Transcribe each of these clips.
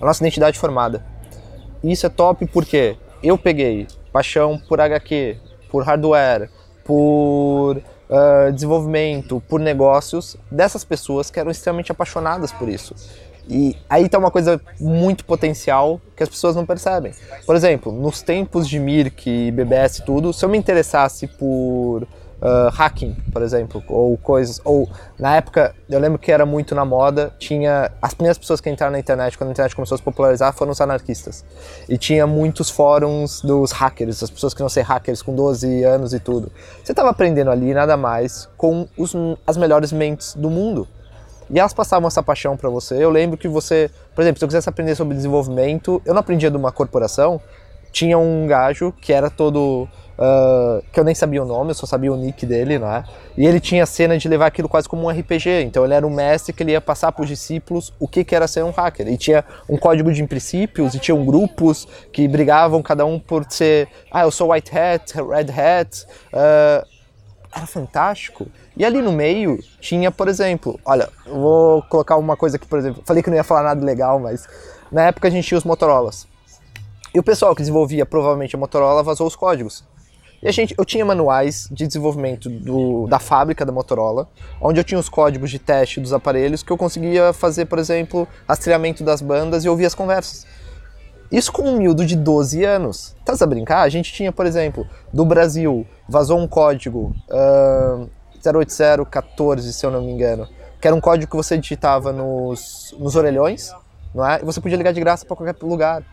a nossa identidade formada. E isso é top porque eu peguei paixão por HQ, por hardware, por uh, desenvolvimento, por negócios dessas pessoas que eram extremamente apaixonadas por isso. E aí tá uma coisa muito potencial que as pessoas não percebem. Por exemplo, nos tempos de Mirk BBS e tudo, se eu me interessasse por uh, hacking, por exemplo, ou coisas. Ou na época, eu lembro que era muito na moda, tinha. As primeiras pessoas que entraram na internet, quando a internet começou a se popularizar, foram os anarquistas. E tinha muitos fóruns dos hackers, as pessoas que não ser hackers com 12 anos e tudo. Você estava aprendendo ali nada mais com os, as melhores mentes do mundo. E elas passavam essa paixão para você. Eu lembro que você, por exemplo, se eu quisesse aprender sobre desenvolvimento, eu não aprendia de uma corporação, tinha um gajo que era todo Uh, que eu nem sabia o nome, eu só sabia o nick dele, né? E ele tinha a cena de levar aquilo quase como um RPG. Então ele era um mestre que ele ia passar para os discípulos o que, que era ser um hacker. E tinha um código de princípios, e tinham grupos que brigavam cada um por ser, ah, eu sou white hat, red hat. Uh, era fantástico. E ali no meio tinha, por exemplo, olha, vou colocar uma coisa aqui, por exemplo, falei que não ia falar nada legal, mas na época a gente tinha os Motorolas. E o pessoal que desenvolvia provavelmente a Motorola vazou os códigos. E a gente, eu tinha manuais de desenvolvimento do, da fábrica da Motorola, onde eu tinha os códigos de teste dos aparelhos que eu conseguia fazer, por exemplo, rastreamento das bandas e ouvir as conversas. Isso com um miúdo de 12 anos. Tá a brincar? A gente tinha, por exemplo, do Brasil, vazou um código uh, 08014, se eu não me engano, que era um código que você digitava nos, nos orelhões, não é? E você podia ligar de graça para qualquer lugar.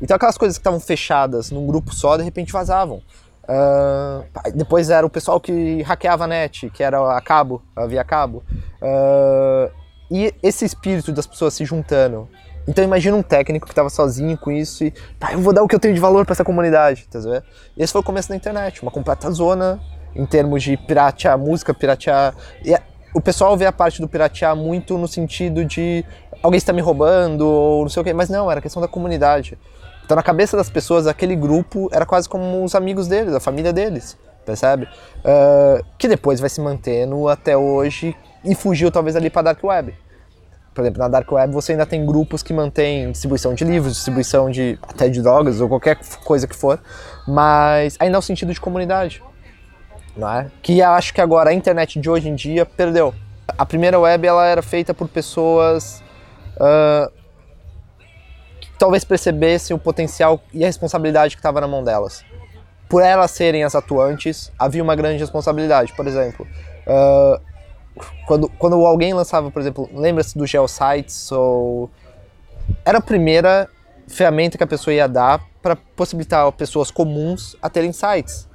Então aquelas coisas que estavam fechadas num grupo só, de repente vazavam. Uh, depois era o pessoal que hackeava a net, que era a cabo, a via cabo. Uh, e esse espírito das pessoas se juntando. Então imagina um técnico que estava sozinho com isso e tá, eu vou dar o que eu tenho de valor para essa comunidade, tá vendo? Esse foi o começo da internet, uma completa zona em termos de piratear música, piratear. E o pessoal vê a parte do piratear muito no sentido de alguém está me roubando ou não sei o que, mas não, era questão da comunidade. Então, na cabeça das pessoas, aquele grupo era quase como os amigos deles, a família deles, percebe? Uh, que depois vai se mantendo até hoje e fugiu talvez ali para Dark Web. Por exemplo, na Dark Web você ainda tem grupos que mantêm distribuição de livros, distribuição de até de drogas ou qualquer coisa que for, mas ainda é o sentido de comunidade, não é? Que acho que agora a internet de hoje em dia perdeu. A primeira web ela era feita por pessoas uh, talvez percebessem o potencial e a responsabilidade que estava na mão delas. Por elas serem as atuantes, havia uma grande responsabilidade. Por exemplo, uh, quando, quando alguém lançava, por exemplo, lembra-se do Geosites ou era a primeira ferramenta que a pessoa ia dar para possibilitar pessoas comuns a terem sites.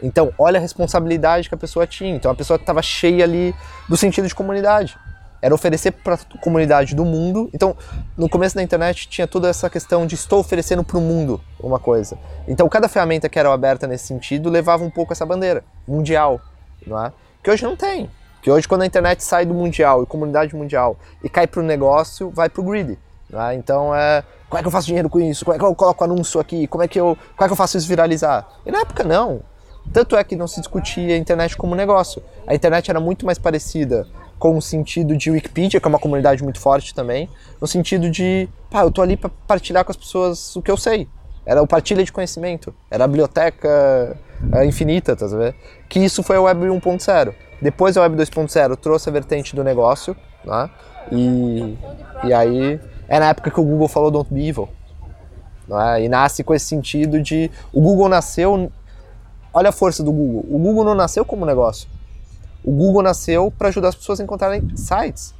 Então, olha a responsabilidade que a pessoa tinha. Então, a pessoa estava cheia ali do sentido de comunidade era oferecer para a comunidade do mundo. Então, no começo da internet tinha toda essa questão de estou oferecendo para o mundo uma coisa. Então, cada ferramenta que era aberta nesse sentido levava um pouco essa bandeira mundial, não é? Que hoje não tem. Que hoje quando a internet sai do mundial e comunidade mundial e cai para o negócio, vai para o grid. É? Então, é, como é que eu faço dinheiro com isso? Como é que eu coloco anúncio aqui? Como é que eu, como é que eu faço isso viralizar? E na época não. Tanto é que não se discutia a internet como negócio. A internet era muito mais parecida com o sentido de Wikipedia, que é uma comunidade muito forte também, no sentido de, pá, eu tô ali para partilhar com as pessoas o que eu sei. Era o partilha de conhecimento, era a biblioteca é, infinita, tá vendo? Que isso foi a Web 1.0. Depois a Web 2.0 trouxe a vertente do negócio, né? E, e aí é na época que o Google falou Don't Be Evil. Né? E nasce com esse sentido de. O Google nasceu. Olha a força do Google. O Google não nasceu como negócio. O Google nasceu para ajudar as pessoas a encontrarem sites.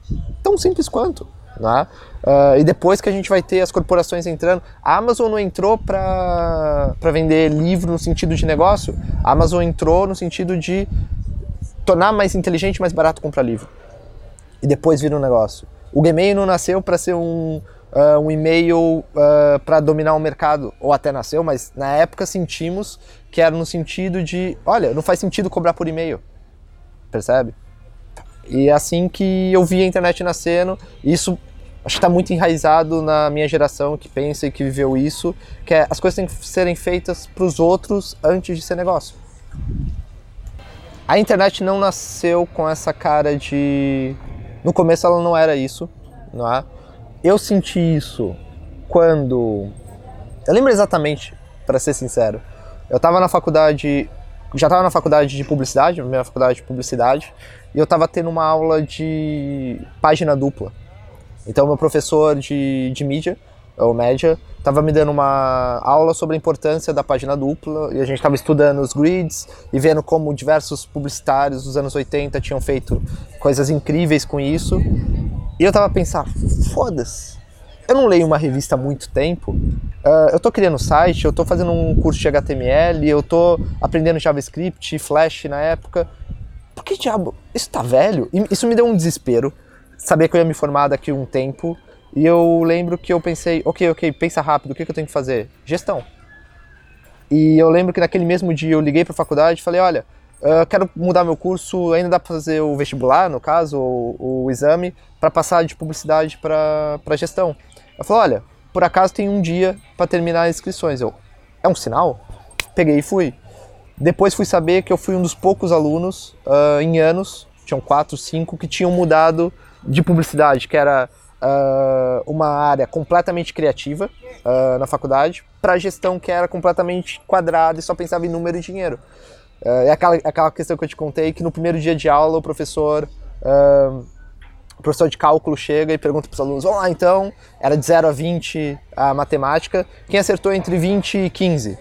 Tão simples quanto. Né? Uh, e depois que a gente vai ter as corporações entrando, a Amazon não entrou para vender livro no sentido de negócio, a Amazon entrou no sentido de tornar mais inteligente mais barato comprar livro. E depois vira um negócio. O Gmail não nasceu para ser um, uh, um e-mail uh, para dominar o mercado, ou até nasceu, mas na época sentimos que era no sentido de, olha, não faz sentido cobrar por e-mail, percebe? E é assim que eu vi a internet nascendo, isso acho que está muito enraizado na minha geração que pensa e que viveu isso, que é as coisas têm que serem feitas para os outros antes de ser negócio. A internet não nasceu com essa cara de. No começo ela não era isso, não é? Eu senti isso quando. Eu lembro exatamente, para ser sincero. Eu estava na faculdade. Já estava na faculdade de publicidade, primeira faculdade de publicidade, e eu estava tendo uma aula de página dupla então, meu professor de, de mídia, ou média, estava me dando uma aula sobre a importância da página dupla e a gente estava estudando os grids e vendo como diversos publicitários dos anos 80 tinham feito coisas incríveis com isso. E eu estava pensando, foda-se, eu não leio uma revista há muito tempo, uh, eu estou criando site, eu estou fazendo um curso de HTML, eu estou aprendendo JavaScript, Flash na época. Por que diabo? Isso tá velho? Isso me deu um desespero sabia que eu ia me formar daqui um tempo. E eu lembro que eu pensei, ok, ok, pensa rápido, o que, que eu tenho que fazer? Gestão. E eu lembro que naquele mesmo dia eu liguei para a faculdade e falei, olha, eu quero mudar meu curso, ainda dá para fazer o vestibular, no caso, o exame, para passar de publicidade para gestão. Ela falou, olha, por acaso tem um dia para terminar as inscrições. Eu, é um sinal? Peguei e fui. Depois fui saber que eu fui um dos poucos alunos uh, em anos, tinham quatro, cinco, que tinham mudado de publicidade, que era uh, uma área completamente criativa uh, na faculdade, para gestão, que era completamente quadrada e só pensava em número e dinheiro. É aquela, aquela questão que eu te contei, que no primeiro dia de aula o professor, professor de cálculo chega e pergunta para os alunos, vamos lá então, era de 0 a 20 a matemática, quem acertou entre 20 e 15?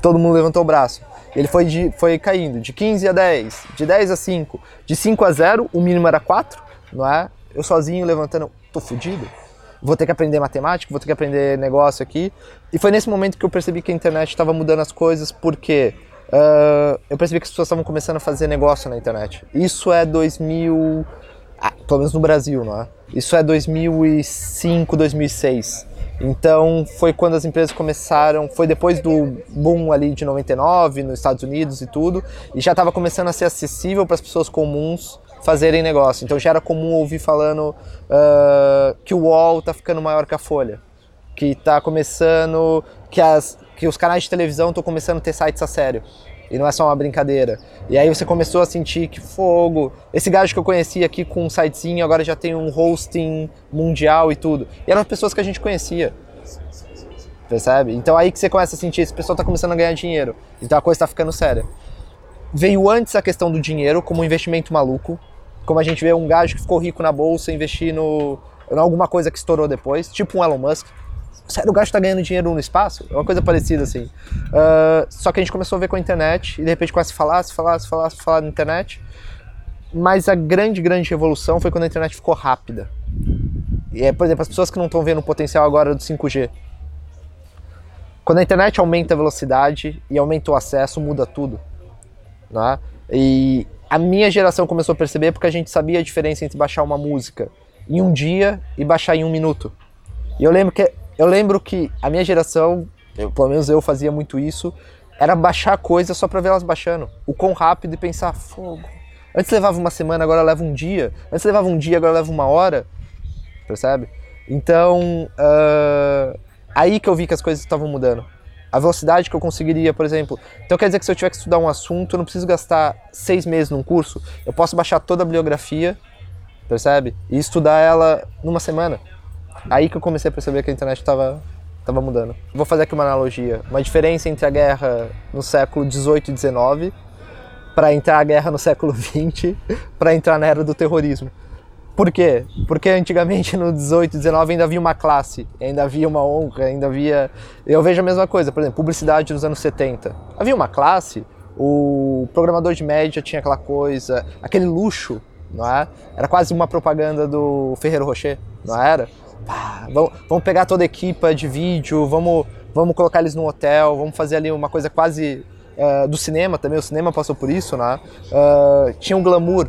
Todo mundo levantou o braço. Ele foi, de, foi caindo de 15 a 10, de 10 a 5, de 5 a 0, o mínimo era 4, não é? Eu sozinho levantando, tô fudido. Vou ter que aprender matemática, vou ter que aprender negócio aqui. E foi nesse momento que eu percebi que a internet estava mudando as coisas, porque uh, eu percebi que as pessoas estavam começando a fazer negócio na internet. Isso é 2000, ah, pelo menos no Brasil, não é? Isso é 2005, 2006. Então foi quando as empresas começaram, foi depois do boom ali de 99 nos Estados Unidos e tudo, e já estava começando a ser acessível para as pessoas comuns fazerem negócio. Então já era comum ouvir falando uh, que o UOL está ficando maior que a Folha, que está começando, que, as, que os canais de televisão estão começando a ter sites a sério. E não é só uma brincadeira. E aí você começou a sentir que fogo. Esse gajo que eu conhecia aqui com um sitezinho agora já tem um hosting mundial e tudo. E eram pessoas que a gente conhecia. Percebe? Então aí que você começa a sentir, esse pessoal está começando a ganhar dinheiro. Então a coisa está ficando séria. Veio antes a questão do dinheiro como um investimento maluco, como a gente vê um gajo que ficou rico na bolsa investindo em alguma coisa que estourou depois, tipo um Elon Musk. Sério, o gajo está ganhando dinheiro no espaço? É uma coisa parecida assim. Uh, só que a gente começou a ver com a internet e de repente começa a falar, se falar, se falar, se falar na internet. Mas a grande, grande revolução foi quando a internet ficou rápida. E é, por exemplo, as pessoas que não estão vendo o potencial agora do 5G. Quando a internet aumenta a velocidade e aumenta o acesso, muda tudo. Né? E a minha geração começou a perceber porque a gente sabia a diferença entre baixar uma música em um dia e baixar em um minuto. E eu lembro que eu lembro que a minha geração, eu, pelo menos eu fazia muito isso, era baixar coisas só para ver elas baixando. O quão rápido e pensar, fogo. Antes levava uma semana, agora leva um dia. Antes levava um dia, agora leva uma hora. Percebe? Então, uh, aí que eu vi que as coisas estavam mudando a velocidade que eu conseguiria, por exemplo. Então quer dizer que se eu tiver que estudar um assunto, eu não preciso gastar seis meses num curso, eu posso baixar toda a bibliografia, percebe? E estudar ela numa semana. Aí que eu comecei a perceber que a internet estava tava mudando. Vou fazer aqui uma analogia, uma diferença entre a guerra no século 18 e 19 para entrar a guerra no século 20 para entrar na era do terrorismo. Por quê? Porque antigamente no 18, 19 ainda havia uma classe, ainda havia uma honra, ainda havia. Eu vejo a mesma coisa, por exemplo, publicidade nos anos 70. Havia uma classe, o programador de média tinha aquela coisa, aquele luxo, não é? Era quase uma propaganda do Ferreiro Rocher, não era? Ah, vamos, vamos pegar toda a equipa de vídeo, vamos, vamos colocar eles no hotel, vamos fazer ali uma coisa quase uh, do cinema também, o cinema passou por isso, né? Uh, tinha um glamour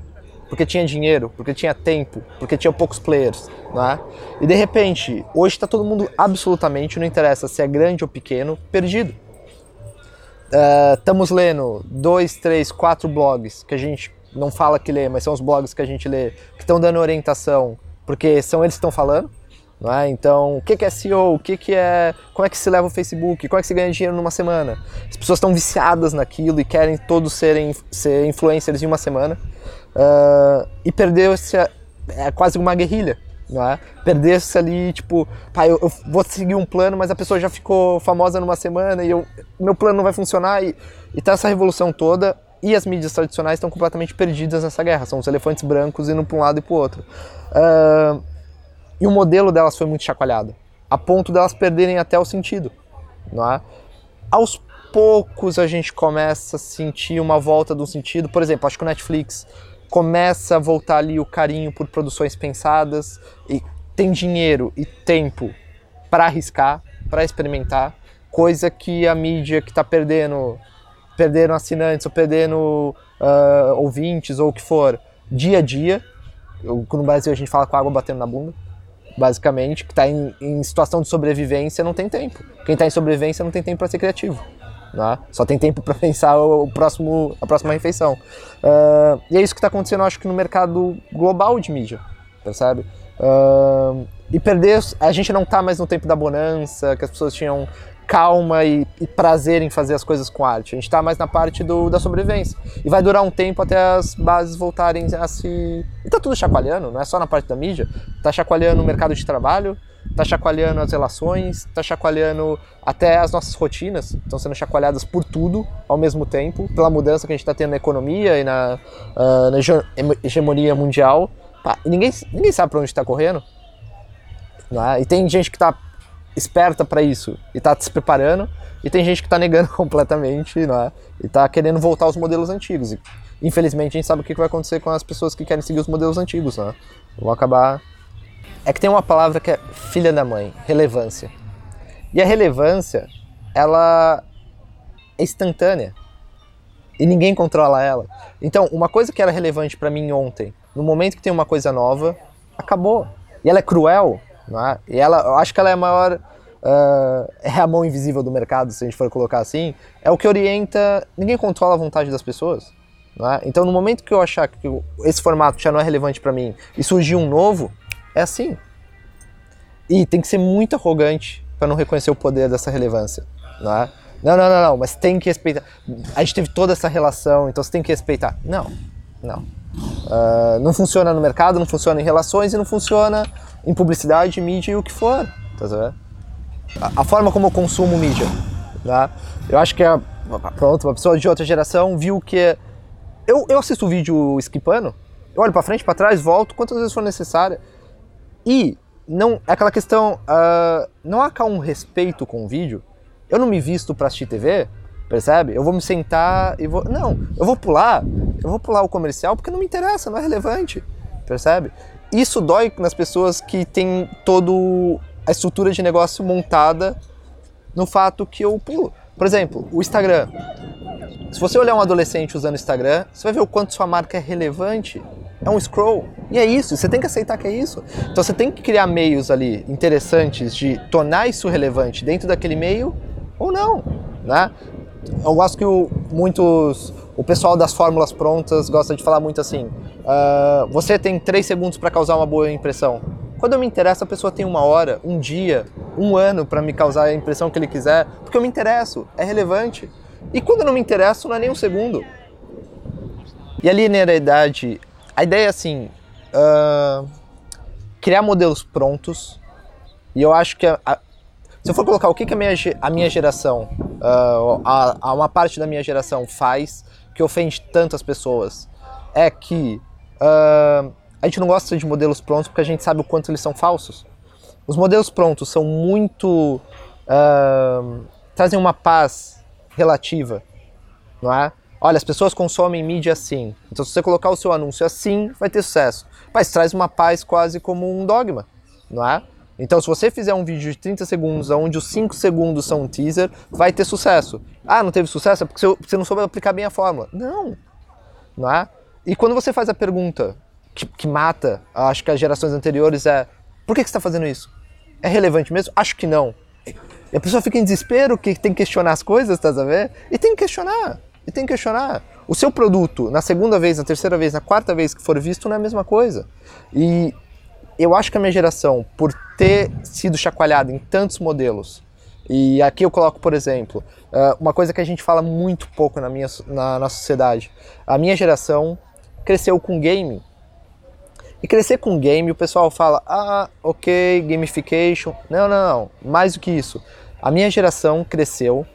porque tinha dinheiro, porque tinha tempo, porque tinha poucos players, né? E de repente, hoje está todo mundo absolutamente, não interessa se é grande ou pequeno, perdido. Estamos uh, lendo dois, três, quatro blogs que a gente não fala que lê, mas são os blogs que a gente lê, que estão dando orientação, porque são eles que estão falando. É? Então, o que é SEO? O que é. Como é que se leva o Facebook? Como é que se ganha dinheiro numa semana? As pessoas estão viciadas naquilo e querem todos serem ser influencers em uma semana. Uh, e perdeu-se. É quase uma guerrilha. Não é? Perder-se ali, tipo, pá, eu, eu, vou seguir um plano, mas a pessoa já ficou famosa numa semana e eu, meu plano não vai funcionar. E, e tá essa revolução toda. E as mídias tradicionais estão completamente perdidas nessa guerra. São os elefantes brancos indo para um lado e para o outro. Uh, e o modelo delas foi muito chacoalhado, a ponto delas perderem até o sentido. Não é? Aos poucos a gente começa a sentir uma volta do sentido. Por exemplo, acho que o Netflix começa a voltar ali o carinho por produções pensadas e tem dinheiro e tempo para arriscar, para experimentar, coisa que a mídia que está perdendo, perdendo assinantes ou perdendo uh, ouvintes ou o que for, dia a dia. No Brasil a gente fala com a água batendo na bunda basicamente, que está em, em, situação de sobrevivência não tem tempo. Quem está em sobrevivência não tem tempo para ser criativo. Né? Só tem tempo para pensar o, próximo, a próxima refeição. Uh, e é isso que está acontecendo, acho que no mercado global de mídia, percebe? Uh, e perder, a gente não está mais no tempo da bonança, que as pessoas tinham calma e, e, prazer em fazer as coisas com arte. A gente está mais na parte do, da sobrevivência. E vai durar um tempo até as bases voltarem a se. E tá tudo chacoalhando, não é só na parte da mídia. Tá chacoalhando o mercado de trabalho, tá chacoalhando as relações, tá chacoalhando até as nossas rotinas. Estão sendo chacoalhadas por tudo ao mesmo tempo, pela mudança que a gente está tendo na economia e na, uh, na hegemonia mundial. Pá, ninguém, ninguém sabe para onde está correndo. É? E tem gente que está esperta para isso e está se preparando, e tem gente que está negando completamente, não é? E está querendo voltar aos modelos antigos. E, infelizmente a gente sabe o que vai acontecer com as pessoas que querem seguir os modelos antigos, né? Vão acabar. É que tem uma palavra que é filha da mãe, relevância. E a relevância, ela é instantânea. E ninguém controla ela. Então, uma coisa que era relevante para mim ontem, no momento que tem uma coisa nova, acabou. E ela é cruel, é? E ela, eu acho que ela é a maior. Uh, é a mão invisível do mercado, se a gente for colocar assim. É o que orienta. Ninguém controla a vontade das pessoas. É? Então, no momento que eu achar que esse formato já não é relevante para mim e surgir um novo, é assim. E tem que ser muito arrogante para não reconhecer o poder dessa relevância. Não, é? não, não, não, não, mas tem que respeitar. A gente teve toda essa relação, então você tem que respeitar. Não, não. Uh, não funciona no mercado, não funciona em relações e não funciona em publicidade, mídia e o que for. Tá vendo? A, a forma como eu consumo mídia. Tá? Eu acho que é, pronto, uma pessoa de outra geração viu que. Eu, eu assisto o vídeo skipando, eu olho para frente, para trás, volto quantas vezes for necessário. E não é aquela questão, uh, não há cá um respeito com o vídeo. Eu não me visto para assistir TV, percebe? Eu vou me sentar e vou. Não, eu vou pular, eu vou pular o comercial porque não me interessa, não é relevante, percebe? Isso dói nas pessoas que têm todo a estrutura de negócio montada no fato que eu pulo. Por exemplo, o Instagram. Se você olhar um adolescente usando o Instagram, você vai ver o quanto sua marca é relevante. É um scroll. E é isso, você tem que aceitar que é isso. Então você tem que criar meios ali interessantes de tornar isso relevante dentro daquele meio ou não. Né? Eu gosto que o, muitos o pessoal das fórmulas prontas gosta de falar muito assim: uh, você tem três segundos para causar uma boa impressão. Quando eu me interessa, a pessoa tem uma hora, um dia, um ano para me causar a impressão que ele quiser, porque eu me interesso, é relevante. E quando eu não me interesso, não é nem um segundo. E a linearidade, a ideia é assim: uh, criar modelos prontos. E eu acho que a, a, se eu for colocar o que, que a, minha, a minha geração, uh, a, a uma parte da minha geração faz que ofende tantas pessoas, é que uh, a gente não gosta de modelos prontos porque a gente sabe o quanto eles são falsos. Os modelos prontos são muito. Uh, trazem uma paz relativa, não é? Olha, as pessoas consomem mídia assim. Então, se você colocar o seu anúncio assim, vai ter sucesso. Mas traz uma paz quase como um dogma, não é? Então, se você fizer um vídeo de 30 segundos, onde os 5 segundos são um teaser, vai ter sucesso. Ah, não teve sucesso? É porque você não soube aplicar bem a fórmula. Não, não é? E quando você faz a pergunta que, que mata, acho que as gerações anteriores é por que, que você está fazendo isso? É relevante mesmo? Acho que não. E a pessoa fica em desespero que tem que questionar as coisas, tá ver? E tem que questionar. E tem que questionar. O seu produto, na segunda vez, na terceira vez, na quarta vez que for visto, não é a mesma coisa. E eu acho que a minha geração, por ter sido chacoalhada em tantos modelos, e aqui eu coloco, por exemplo, eh, uma coisa que a gente fala muito pouco na, minha, na nossa sociedade. A minha geração cresceu com game. E crescer com game, o pessoal fala, ah, ok, gamification. Não, não, não. Mais do que isso. A minha geração cresceu.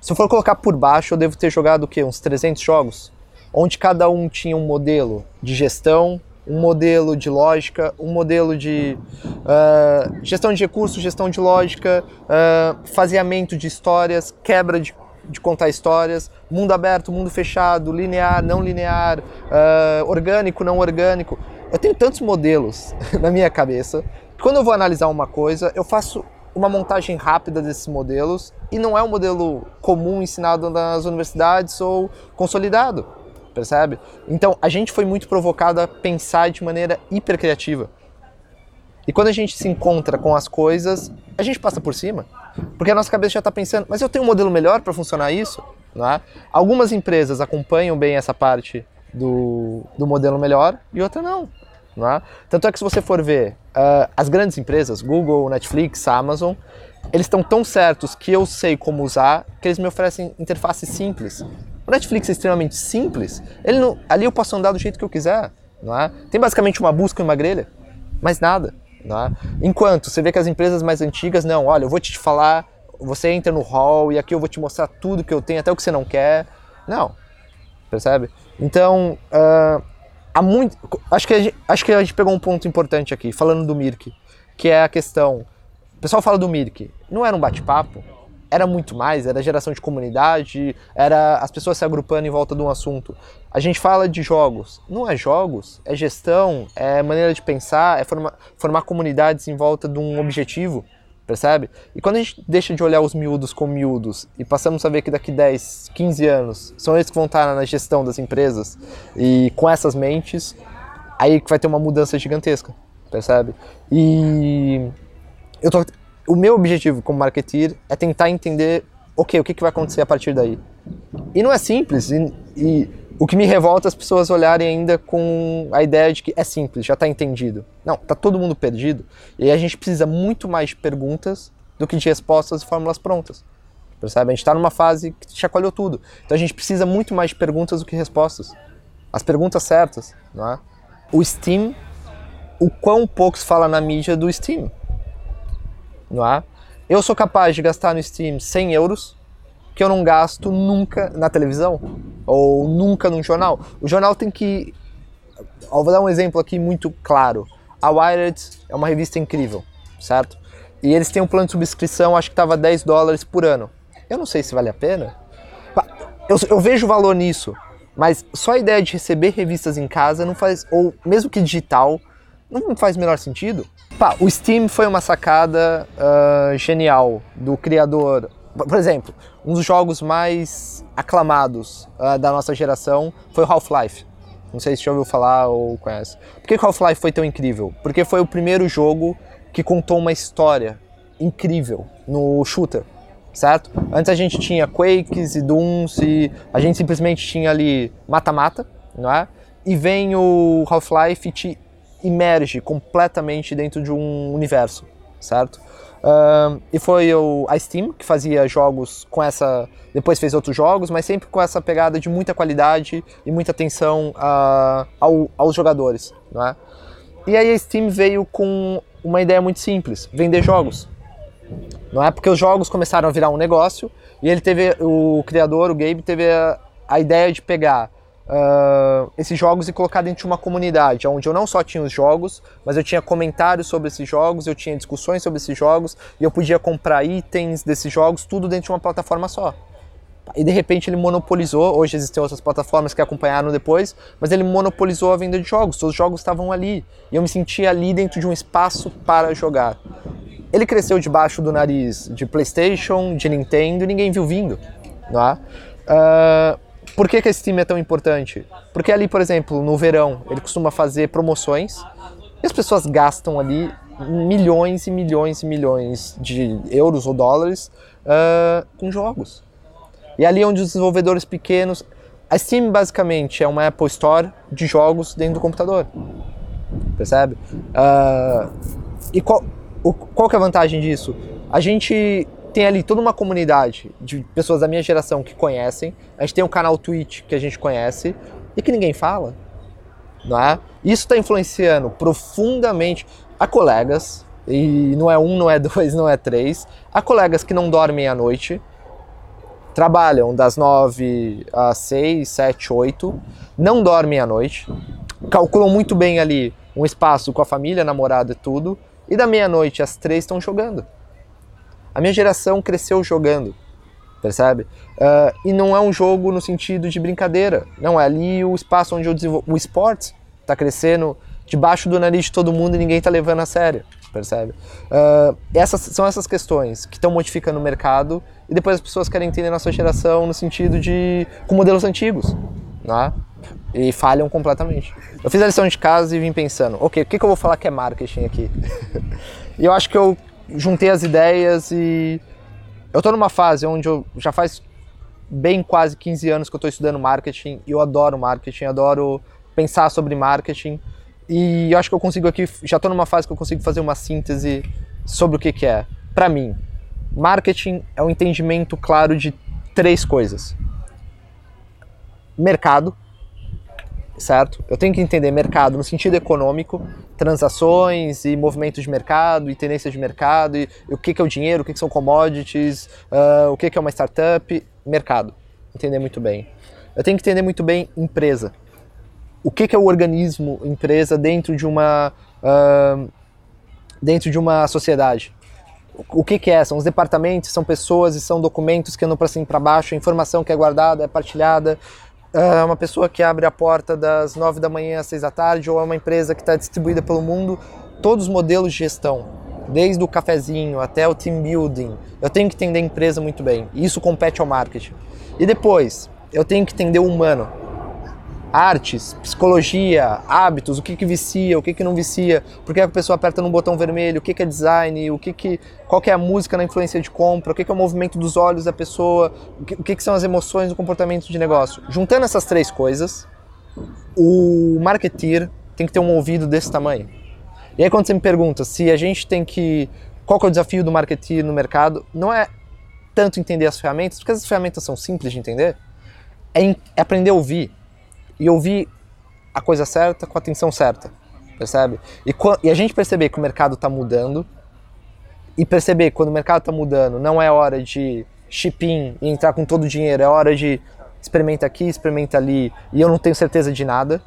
Se eu for colocar por baixo, eu devo ter jogado o quê? Uns 300 jogos? Onde cada um tinha um modelo de gestão, um modelo de lógica, um modelo de uh, gestão de recursos, gestão de lógica, uh, faseamento de histórias, quebra de, de, contar histórias, mundo aberto, mundo fechado, linear, não linear, uh, orgânico, não orgânico. Eu tenho tantos modelos na minha cabeça. Que quando eu vou analisar uma coisa, eu faço uma montagem rápida desses modelos e não é um modelo comum ensinado nas universidades ou consolidado percebe? Então a gente foi muito provocado a pensar de maneira hiper criativa. E quando a gente se encontra com as coisas, a gente passa por cima. Porque a nossa cabeça já está pensando, mas eu tenho um modelo melhor para funcionar isso? Não é? Algumas empresas acompanham bem essa parte do, do modelo melhor e outra não. não é? Tanto é que se você for ver uh, as grandes empresas, Google, Netflix, Amazon, eles estão tão certos que eu sei como usar que eles me oferecem interface simples. O Netflix é extremamente simples. Ele não, ali eu posso andar do jeito que eu quiser, não é? Tem basicamente uma busca e uma grelha, mais nada, não é? Enquanto você vê que as empresas mais antigas não, olha, eu vou te falar, você entra no hall e aqui eu vou te mostrar tudo que eu tenho, até o que você não quer. Não, percebe? Então, uh, há muito, acho que, gente, acho que a gente pegou um ponto importante aqui, falando do Mirk, que é a questão. O pessoal fala do Mirk, não era um bate-papo? Era muito mais, era geração de comunidade, era as pessoas se agrupando em volta de um assunto. A gente fala de jogos, não é jogos, é gestão, é maneira de pensar, é formar, formar comunidades em volta de um objetivo, percebe? E quando a gente deixa de olhar os miúdos como miúdos e passamos a ver que daqui 10, 15 anos são eles que vão estar na gestão das empresas e com essas mentes, aí que vai ter uma mudança gigantesca, percebe? E eu tô o meu objetivo como marketeer é tentar entender, ok, o que, que vai acontecer a partir daí. E não é simples, e, e o que me revolta é as pessoas olharem ainda com a ideia de que é simples, já está entendido. Não, está todo mundo perdido. E a gente precisa muito mais de perguntas do que de respostas e fórmulas prontas. Percebe? A gente está numa fase que chacoalhou tudo. Então a gente precisa muito mais de perguntas do que respostas. As perguntas certas, não é? O Steam, o quão pouco se fala na mídia do Steam não é? Eu sou capaz de gastar no Steam 100 euros que eu não gasto nunca na televisão ou nunca num jornal. O jornal tem que. Eu vou dar um exemplo aqui muito claro. A Wired é uma revista incrível, certo? E eles têm um plano de subscrição, acho que estava 10 dólares por ano. Eu não sei se vale a pena. Eu, eu vejo valor nisso, mas só a ideia de receber revistas em casa não faz, ou mesmo que digital, não faz o menor sentido. Pá, o Steam foi uma sacada uh, genial do criador. Por exemplo, um dos jogos mais aclamados uh, da nossa geração foi o Half-Life. Não sei se já ouviu falar ou conhece. Por que o Half-Life foi tão incrível? Porque foi o primeiro jogo que contou uma história incrível no shooter, certo? Antes a gente tinha Quakes e Dooms e a gente simplesmente tinha ali mata-mata, não é? E vem o Half-Life e te imerge completamente dentro de um universo, certo? Uh, e foi o, a Steam que fazia jogos com essa. Depois fez outros jogos, mas sempre com essa pegada de muita qualidade e muita atenção uh, ao, aos jogadores, não é? E aí a Steam veio com uma ideia muito simples: vender jogos. Não é? Porque os jogos começaram a virar um negócio e ele teve. O criador, o Gabe, teve a, a ideia de pegar uh, esses jogos e colocar dentro de uma comunidade, onde eu não só tinha os jogos, mas eu tinha comentários sobre esses jogos, eu tinha discussões sobre esses jogos e eu podia comprar itens desses jogos, tudo dentro de uma plataforma só. E de repente ele monopolizou, hoje existem outras plataformas que acompanharam depois, mas ele monopolizou a venda de jogos, os jogos estavam ali. E eu me sentia ali dentro de um espaço para jogar. Ele cresceu debaixo do nariz de PlayStation, de Nintendo, e ninguém viu vindo. Não é? Uh, Por que, que esse time é tão importante? Porque ali, por exemplo, no verão, ele costuma fazer promoções e as pessoas gastam ali milhões e milhões e milhões de euros ou dólares uh, com jogos. E ali é onde os desenvolvedores pequenos. A Steam basicamente é uma Apple Store de jogos dentro do computador. Percebe? Uh, e qual, o, qual que é a vantagem disso? A gente tem ali toda uma comunidade de pessoas da minha geração que conhecem. A gente tem um canal Twitch que a gente conhece e que ninguém fala. Não é? Isso está influenciando profundamente a colegas, e não é um, não é dois, não é três, a colegas que não dormem à noite, trabalham das nove às seis, sete, oito, não dormem à noite, calculam muito bem ali um espaço com a família, namorada e tudo, e da meia-noite às três estão jogando. A minha geração cresceu jogando, percebe? Uh, e não é um jogo no sentido de brincadeira, não é ali o espaço onde eu desenvolvo. O esporte está crescendo debaixo do nariz de todo mundo e ninguém está levando a sério, percebe? Uh, essas são essas questões que estão modificando o mercado e depois as pessoas querem entender a nossa geração no sentido de com modelos antigos, né? E falham completamente. Eu fiz a lição de casa e vim pensando, ok, o que, que eu vou falar que é marketing aqui? e eu acho que eu juntei as ideias e eu estou numa fase onde eu já faz bem quase 15 anos que eu estou estudando marketing e eu adoro marketing, adoro pensar sobre marketing. E eu acho que eu consigo aqui, já estou numa fase que eu consigo fazer uma síntese sobre o que, que é. Para mim, marketing é um entendimento claro de três coisas: mercado, certo? Eu tenho que entender mercado no sentido econômico, transações e movimentos de mercado e tendências de mercado, e, e o que, que é o dinheiro, o que, que são commodities, uh, o que, que é uma startup, mercado. Entender muito bem. Eu tenho que entender muito bem empresa o que, que é o organismo, empresa dentro de uma uh, dentro de uma sociedade. O que, que é? São os departamentos, são pessoas e são documentos que andam para cima e para baixo, informação que é guardada, é partilhada. É uma pessoa que abre a porta das nove da manhã às seis da tarde, ou é uma empresa que está distribuída pelo mundo. Todos os modelos de gestão, desde o cafezinho até o team building, eu tenho que entender a empresa muito bem. Isso compete ao marketing. E depois, eu tenho que entender o humano artes, psicologia, hábitos, o que, que vicia, o que, que não vicia, por que a pessoa aperta no botão vermelho, o que, que é design, o que que, qual que é a música na influência de compra, o que, que é o movimento dos olhos da pessoa, o que, que, que são as emoções do comportamento de negócio. Juntando essas três coisas, o marketeer tem que ter um ouvido desse tamanho. E aí quando você me pergunta se a gente tem que... Qual que é o desafio do marketeer no mercado? Não é tanto entender as ferramentas, porque as ferramentas são simples de entender, é, é aprender a ouvir e ouvir a coisa certa com a atenção certa, percebe? E, e a gente perceber que o mercado está mudando e perceber quando o mercado está mudando não é hora de shipping e entrar com todo o dinheiro, é hora de experimenta aqui, experimenta ali e eu não tenho certeza de nada.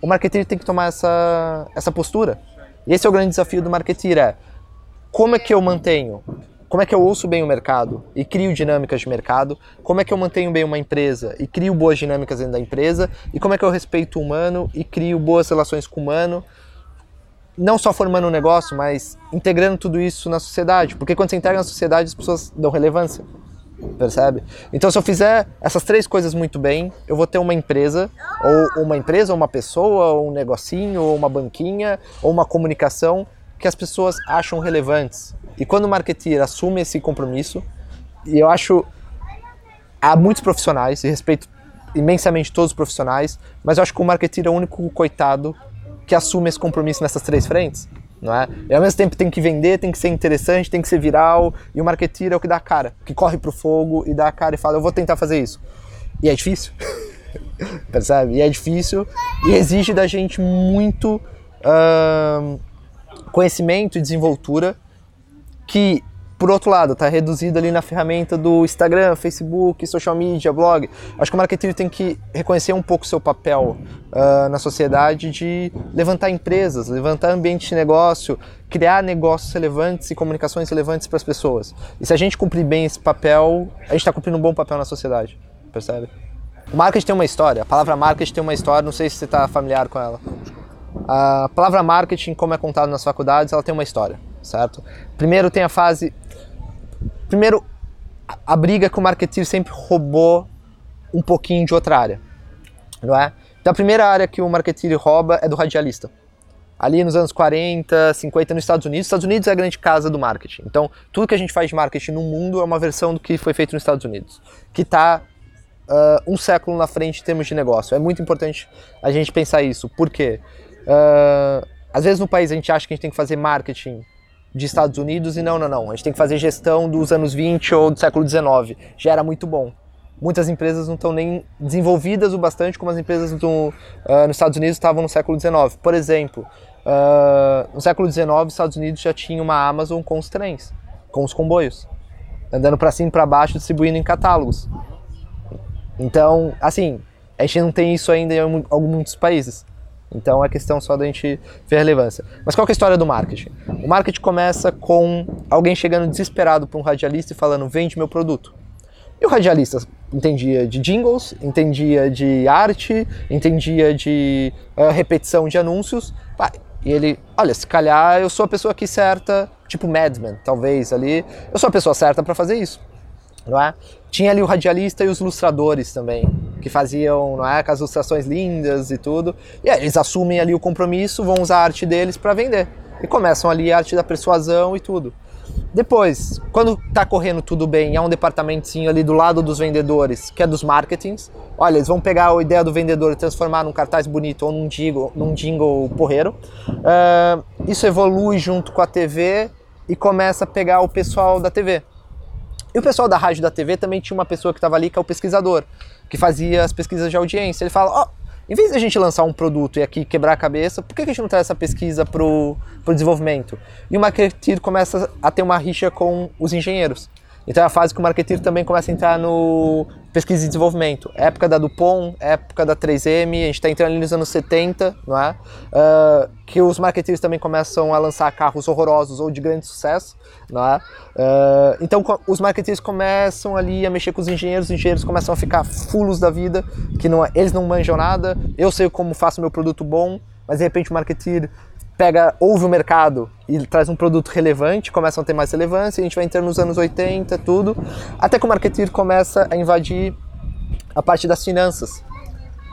O marketeer tem que tomar essa, essa postura. E esse é o grande desafio do marketeer, é como é que eu mantenho como é que eu ouço bem o mercado e crio dinâmicas de mercado? Como é que eu mantenho bem uma empresa e crio boas dinâmicas dentro da empresa? E como é que eu respeito o humano e crio boas relações com o humano? Não só formando um negócio, mas integrando tudo isso na sociedade. Porque quando você integra na sociedade, as pessoas dão relevância. Percebe? Então, se eu fizer essas três coisas muito bem, eu vou ter uma empresa, ou uma empresa, ou uma pessoa, ou um negocinho, ou uma banquinha, ou uma comunicação que as pessoas acham relevantes. E quando o marketeer assume esse compromisso, e eu acho há muitos profissionais, e respeito imensamente todos os profissionais, mas eu acho que o marketeer é o único coitado que assume esse compromisso nessas três frentes, não é? E ao mesmo tempo tem que vender, tem que ser interessante, tem que ser viral, e o marketeer é o que dá a cara, que corre pro fogo e dá a cara e fala, eu vou tentar fazer isso. E é difícil, percebe? E é difícil e exige da gente muito uh, conhecimento e desenvoltura que, por outro lado, está reduzido ali na ferramenta do Instagram, Facebook, social media, blog. Acho que o marketing tem que reconhecer um pouco o seu papel uh, na sociedade de levantar empresas, levantar ambiente de negócio, criar negócios relevantes e comunicações relevantes para as pessoas. E se a gente cumprir bem esse papel, a gente está cumprindo um bom papel na sociedade, percebe? O marketing tem uma história, a palavra marketing tem uma história, não sei se você está familiar com ela. A palavra marketing, como é contado nas faculdades, ela tem uma história, certo? Primeiro tem a fase. Primeiro, a briga que o marketing sempre roubou um pouquinho de outra área, não é? Então a primeira área que o marketing rouba é do radialista. Ali nos anos 40, 50 nos Estados Unidos. Estados Unidos é a grande casa do marketing. Então tudo que a gente faz de marketing no mundo é uma versão do que foi feito nos Estados Unidos, que está uh, um século na frente em termos de negócio. É muito importante a gente pensar isso. Por quê? Uh, às vezes no país a gente acha que a gente tem que fazer marketing de Estados Unidos e não, não, não. A gente tem que fazer gestão dos anos 20 ou do século 19. Já era muito bom. Muitas empresas não estão nem desenvolvidas o bastante como as empresas do, uh, nos Estados Unidos estavam no século 19. Por exemplo, uh, no século 19, os Estados Unidos já tinha uma Amazon com os trens, com os comboios, andando para cima e para baixo, distribuindo em catálogos. Então, assim, a gente não tem isso ainda em alguns países. Então é questão só da gente ver a relevância. Mas qual é a história do marketing? O marketing começa com alguém chegando desesperado para um radialista e falando: vende meu produto. E o radialista entendia de jingles, entendia de arte, entendia de uh, repetição de anúncios. E ele, olha, se calhar eu sou a pessoa aqui certa, tipo Madman, talvez ali, eu sou a pessoa certa para fazer isso não é? Tinha ali o radialista e os ilustradores também, que faziam, não é, as ilustrações lindas e tudo. E aí, eles assumem ali o compromisso, vão usar a arte deles para vender. E começam ali a arte da persuasão e tudo. Depois, quando tá correndo tudo bem, há um departamentinho ali do lado dos vendedores, que é dos marketings. Olha, eles vão pegar a ideia do vendedor e transformar num cartaz bonito ou num jingle, num jingle porreiro. Uh, isso evolui junto com a TV e começa a pegar o pessoal da TV. E o pessoal da rádio da TV também tinha uma pessoa que estava ali, que é o pesquisador, que fazia as pesquisas de audiência. Ele fala, ó, oh, em vez de a gente lançar um produto e aqui quebrar a cabeça, por que a gente não traz essa pesquisa para o desenvolvimento? E o marketing começa a ter uma rixa com os engenheiros. Então é a fase que o marketing também começa a entrar no pesquisa e desenvolvimento. Época da Dupont, época da 3M, a gente está entrando ali nos anos 70, não é? Uh, que os marketeers também começam a lançar carros horrorosos ou de grande sucesso, não é? Uh, então os marketeers começam ali a mexer com os engenheiros, os engenheiros começam a ficar fulos da vida, que não, é, eles não manjam nada, eu sei como faço meu produto bom, mas de repente o marketeer pega, ouve o mercado e traz um produto relevante, começam a ter mais relevância, a gente vai entrando nos anos 80, tudo, até que o marketing começa a invadir a parte das finanças,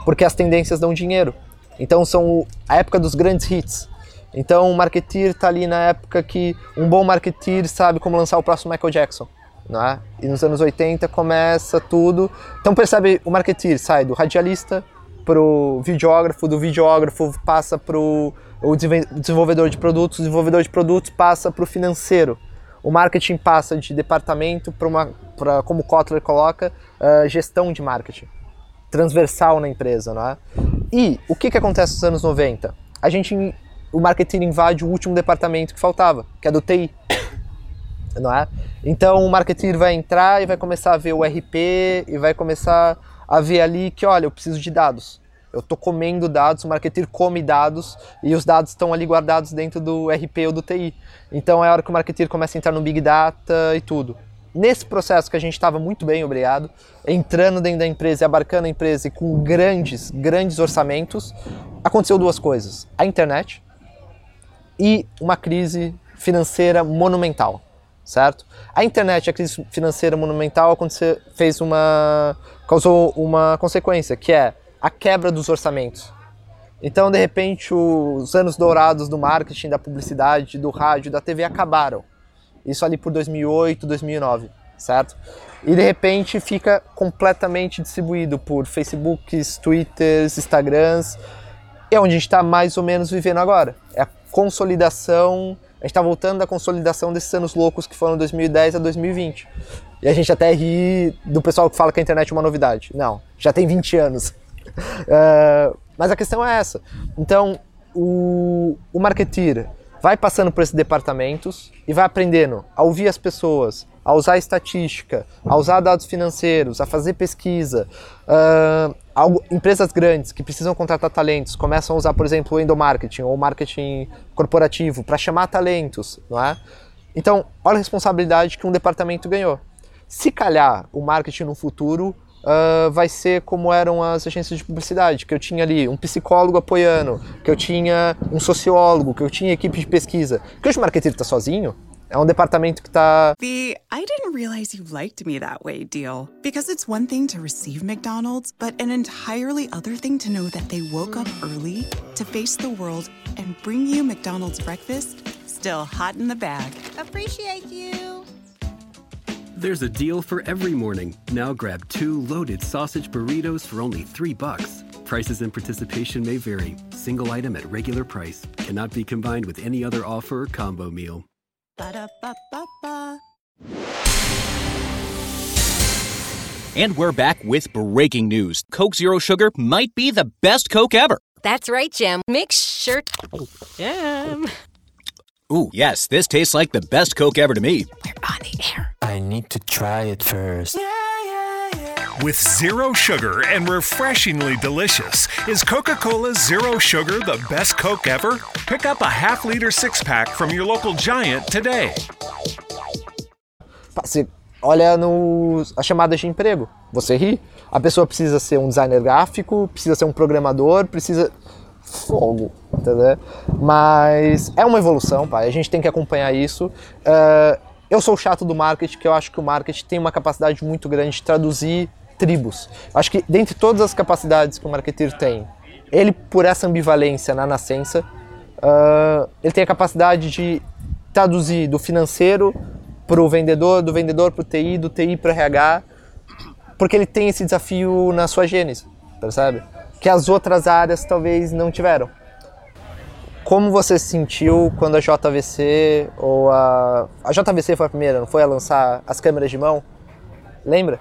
porque as tendências dão dinheiro. Então são a época dos grandes hits. Então o marketeer está ali na época que um bom marketeer sabe como lançar o próximo Michael Jackson. Não é? E nos anos 80 começa tudo. Então percebe, o marketeer sai do radialista para o videógrafo, do videógrafo passa para o desenvolvedor de produtos, o desenvolvedor de produtos passa para o financeiro. O marketing passa de departamento para uma, pra, como o Kotler coloca, uh, gestão de marketing, transversal na empresa, não é? E o que, que acontece nos anos 90? A gente, o marketing invade o último departamento que faltava, que é do TI, não é? Então o marketing vai entrar e vai começar a ver o RP e vai começar a ver ali que, olha, eu preciso de dados eu estou comendo dados, o marketeer come dados e os dados estão ali guardados dentro do RP ou do TI. Então é a hora que o marketeer começa a entrar no Big Data e tudo. Nesse processo que a gente estava muito bem, obrigado, entrando dentro da empresa e abarcando a empresa e com grandes, grandes orçamentos, aconteceu duas coisas. A internet e uma crise financeira monumental, certo? A internet, a crise financeira monumental aconteceu, fez uma, causou uma consequência, que é a quebra dos orçamentos. Então, de repente, os anos dourados do marketing, da publicidade, do rádio, da TV acabaram. Isso ali por 2008, 2009, certo? E de repente fica completamente distribuído por Facebooks, Twitters, Instagrams. É onde a gente está mais ou menos vivendo agora. É a consolidação. A gente está voltando da consolidação desses anos loucos que foram 2010 a 2020. E a gente até ri do pessoal que fala que a internet é uma novidade. Não, já tem 20 anos. Uh, mas a questão é essa. Então, o, o marketeer vai passando por esses departamentos e vai aprendendo a ouvir as pessoas, a usar estatística, a usar dados financeiros, a fazer pesquisa. Uh, algo, empresas grandes que precisam contratar talentos começam a usar, por exemplo, o endomarketing ou marketing corporativo para chamar talentos, não é? Então, olha a responsabilidade que um departamento ganhou. Se calhar o marketing no futuro uh, vai ser como eram as agências de publicidade, que eu tinha ali um psicólogo apoiando, que eu tinha um sociólogo, que eu tinha equipe de pesquisa. Que hoje o marketeiro está sozinho, É um departamento que está. The I didn't realize you liked me that way deal. Because it's one thing to receive McDonald's, but an entirely other thing to know that they woke up early to face the world and bring you McDonald's breakfast still hot in the bag. Appreciate you. There's a deal for every morning. Now grab two loaded sausage burritos for only three bucks. Prices and participation may vary. Single item at regular price cannot be combined with any other offer or combo meal. Ba-da-ba-ba-ba. And we're back with breaking news. Coke Zero Sugar might be the best Coke ever. That's right, Jim. Make sure. Jim. Ooh, yes, this tastes like the best Coke ever to me. We're on the air. I need to try it first. With zero sugar and refreshingly delicious, is Coca Cola Zero Sugar the best Coke ever? Pick up a half liter six pack from your local giant today. Você olha nos as chamadas de emprego. Você ri. A pessoa precisa ser um designer gráfico, precisa ser um programador, precisa. Fogo, entendeu? Mas é uma evolução, pai. A gente tem que acompanhar isso. Eh, eu sou chato do marketing, que eu acho que o marketing tem uma capacidade muito grande de traduzir tribos. Acho que dentre todas as capacidades que o marketeer tem, ele, por essa ambivalência na nascença, ah, ele tem a capacidade de traduzir do financeiro para o vendedor, do vendedor para o TI, do TI para o RH, porque ele tem esse desafio na sua gênese, percebe? Que as outras áreas talvez não tiveram. Como você se sentiu quando a JVC ou a a JVC foi a primeira, não foi a lançar as câmeras de mão? Lembra?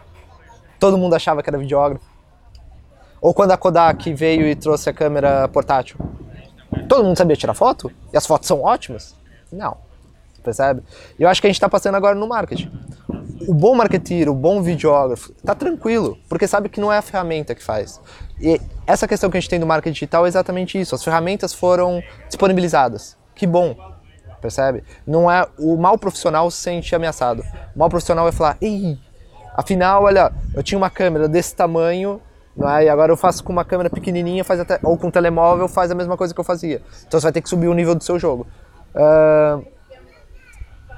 Todo mundo achava que era videógrafo. Ou quando a Kodak veio e trouxe a câmera portátil. Todo mundo sabia tirar foto? E as fotos são ótimas? Não. Percebe? E eu acho que a gente está passando agora no marketing. O bom marketeer, o bom videógrafo, tá tranquilo, porque sabe que não é a ferramenta que faz. E essa questão que a gente tem do marketing digital é exatamente isso. As ferramentas foram disponibilizadas. Que bom, percebe? Não é o mal profissional se sente ameaçado. O mal profissional vai falar: "Ei, afinal, olha, eu tinha uma câmera desse tamanho, não é? E agora eu faço com uma câmera pequenininha, faz até ou com um telemóvel, faz a mesma coisa que eu fazia. Então você vai ter que subir o nível do seu jogo." Ah,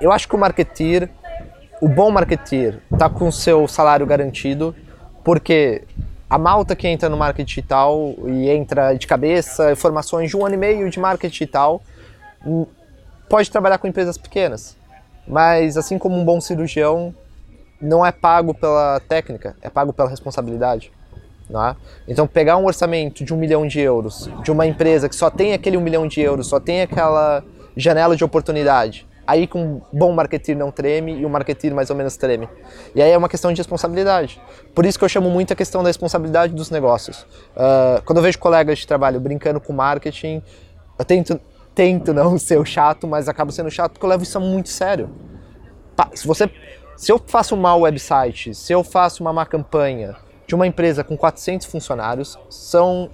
eu acho que o marketeer, o bom marketeer, tá com o seu salário garantido, porque a malta que entra no marketing digital e entra de cabeça, formações de um ano e meio de marketing digital, hum, pode trabalhar com empresas pequenas. Mas assim como um bom cirurgião, não é pago pela técnica, é pago pela responsabilidade. É? Então, pegar um orçamento de um milhão de euros de uma empresa que só tem aquele um milhão de euros, só tem aquela janela de oportunidade, aí que um bom marketeer não treme e um marketeer mais ou menos treme. E aí é uma questão de responsabilidade. Por isso que eu chamo muito a questão da responsabilidade dos negócios. Ah, quando eu vejo colegas de trabalho brincando com marketing, eu tento, tento não ser o chato, mas acabo sendo chato porque eu levo isso muito sério. Se você se eu faço um mau website, se eu faço uma má campanha de uma empresa com 400 funcionários, são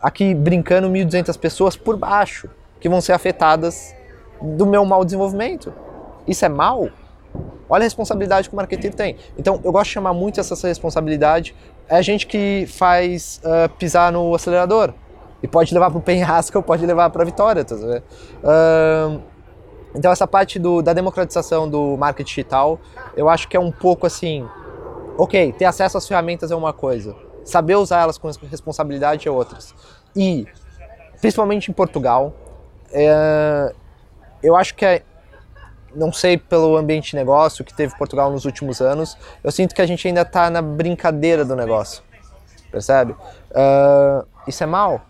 aqui brincando 1.200 pessoas por baixo que vão ser afetadas do meu mau desenvolvimento. Isso é mal? Olha a responsabilidade que o marketeer tem. Então, eu gosto de chamar muito essa responsabilidade. É a gente que faz ah, pisar no acelerador. E pode levar para o penhasco ou pode levar para a vitória. Tá? Ah, então, essa parte do, da democratização do marketing digital, eu acho que é um pouco assim: ok, ter acesso às ferramentas é uma coisa, saber usar elas com responsabilidade é outras. E, principalmente em Portugal, é, eu acho que é, não sei pelo ambiente de negócio que teve Portugal nos últimos anos, eu sinto que a gente ainda está na brincadeira do negócio, percebe? Ah, isso é mal.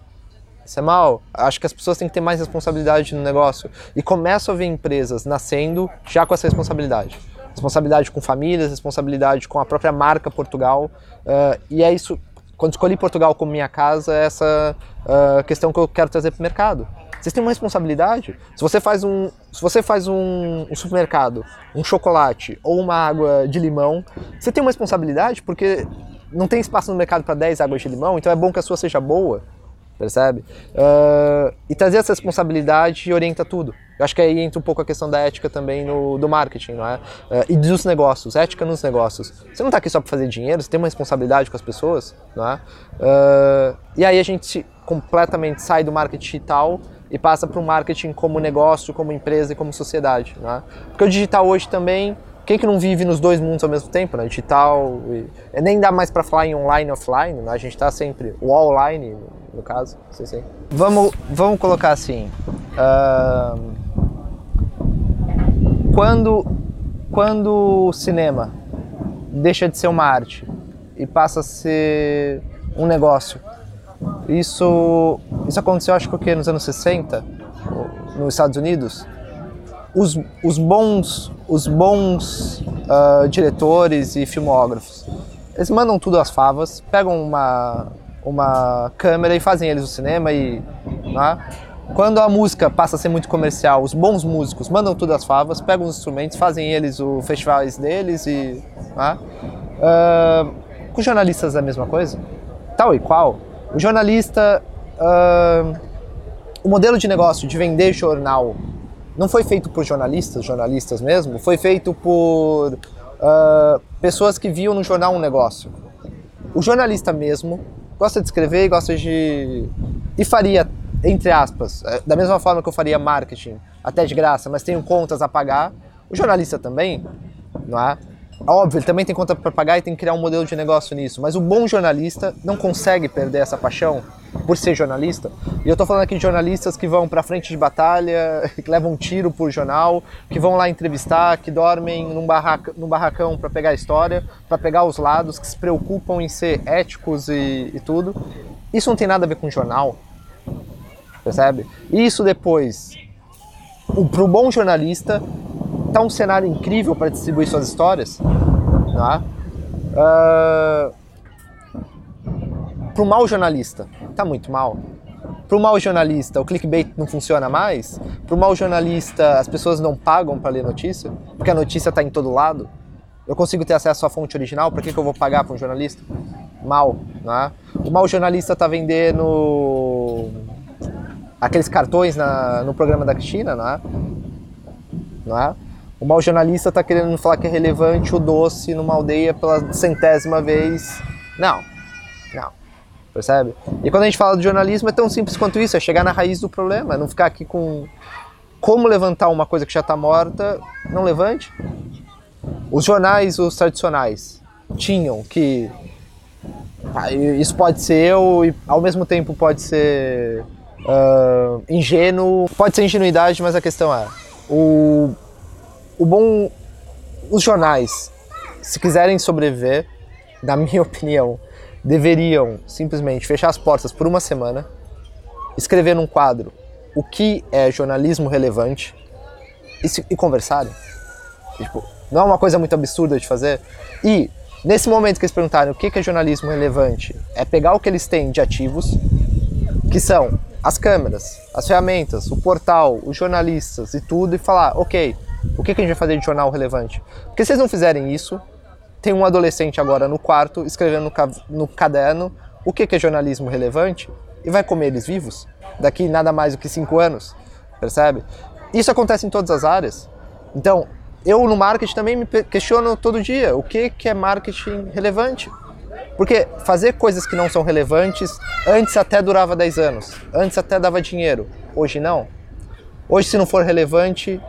Isso é mal. Acho que as pessoas têm que ter mais responsabilidade no negócio. E começo a ver empresas nascendo já com essa responsabilidade. Responsabilidade com famílias, responsabilidade com a própria marca Portugal. Ah, e é isso, quando escolhi Portugal como minha casa, é essa ah, questão que eu quero trazer para o mercado. Vocês têm uma responsabilidade. Se você faz um, se você faz um, um supermercado, um chocolate ou uma água de limão, você tem uma responsabilidade porque não tem espaço no mercado para 10 águas de limão, então é bom que a sua seja boa, percebe? Ah, e trazer essa responsabilidade orienta tudo. Eu acho que aí entra um pouco a questão da ética também no, do marketing, não é? Ah, e dos negócios, ética nos negócios. Você não está aqui só para fazer dinheiro, você tem uma responsabilidade com as pessoas, não é? Ah, e aí a gente completamente sai do marketing digital e passa para o marketing como negócio, como empresa e como sociedade. Né? Porque o digital hoje também, quem que não vive nos dois mundos ao mesmo tempo? Né? Digital, e, nem dá mais para falar em online e offline, né? a gente está sempre, o online no caso, sei, sei. Vamos, vamos colocar assim, uh, quando, quando o cinema deixa de ser uma arte e passa a ser um negócio, isso, isso aconteceu acho que nos anos 60, nos Estados Unidos. Os, os bons, os bons uh, diretores e filmógrafos, eles mandam tudo às favas, pegam uma, uma câmera e fazem eles o cinema e... Né? Quando a música passa a ser muito comercial, os bons músicos mandam tudo às favas, pegam os instrumentos, fazem eles os festivais deles e... Né? Uh, com jornalistas é a mesma coisa? Tal e qual. O jornalista, uh, o modelo de negócio de vender jornal não foi feito por jornalistas, jornalistas mesmo, foi feito por uh, pessoas que viam no jornal um negócio. O jornalista mesmo gosta de escrever e gosta de. e faria, entre aspas, eh, da mesma forma que eu faria marketing, até de graça, mas tenho contas a pagar, o jornalista também, não é? Óbvio, ele também tem conta para pagar e tem que criar um modelo de negócio nisso, mas o bom jornalista não consegue perder essa paixão por ser jornalista. E eu estou falando aqui de jornalistas que vão para frente de batalha, que levam um tiro por jornal, que vão lá entrevistar, que dormem num, barraca, num barracão para pegar a história, para pegar os lados, que se preocupam em ser éticos e, e tudo. Isso não tem nada a ver com jornal, percebe? Isso depois, para o bom jornalista, tá um cenário incrível para distribuir suas histórias, tá? Uh, para o mau jornalista, tá muito mal. Para o mau jornalista, o clickbait não funciona mais. Para o mau jornalista, as pessoas não pagam para ler notícia, porque a notícia está em todo lado. Eu consigo ter acesso à fonte original, para que, que eu vou pagar para um jornalista? Mal, né? O mau jornalista está vendendo aqueles cartões na, no programa da Cristina, não é? O mau jornalista está querendo falar que é relevante o doce numa aldeia pela centésima vez. Não, não. Percebe? E quando a gente fala de jornalismo é tão simples quanto isso, é chegar na raiz do problema, não ficar aqui com como levantar uma coisa que já está morta, não levante. Os jornais, os tradicionais, tinham que ah, isso pode ser eu e ao mesmo tempo pode ser uh, ingênuo, pode ser ingenuidade, mas a questão é o o bom. Os jornais, se quiserem sobreviver, na minha opinião, deveriam simplesmente fechar as portas por uma semana, escrever num quadro o que é jornalismo relevante e, se, e conversarem. Tipo, não é uma coisa muito absurda de fazer. E, nesse momento que eles perguntarem o que é jornalismo relevante, é pegar o que eles têm de ativos, que são as câmeras, as ferramentas, o portal, os jornalistas e tudo, e falar, ok, o que, que a gente vai fazer de jornal relevante? Porque se vocês não fizerem isso, tem um adolescente agora no quarto escrevendo no, ca no caderno o que, que é jornalismo relevante e vai comer eles vivos daqui nada mais do que cinco anos, percebe? Isso acontece em todas as áreas. Então, eu no marketing também me questiono todo dia o que, que é marketing relevante. Porque fazer coisas que não são relevantes antes até durava 10 anos, antes até dava dinheiro, hoje não. Hoje, se não for relevante,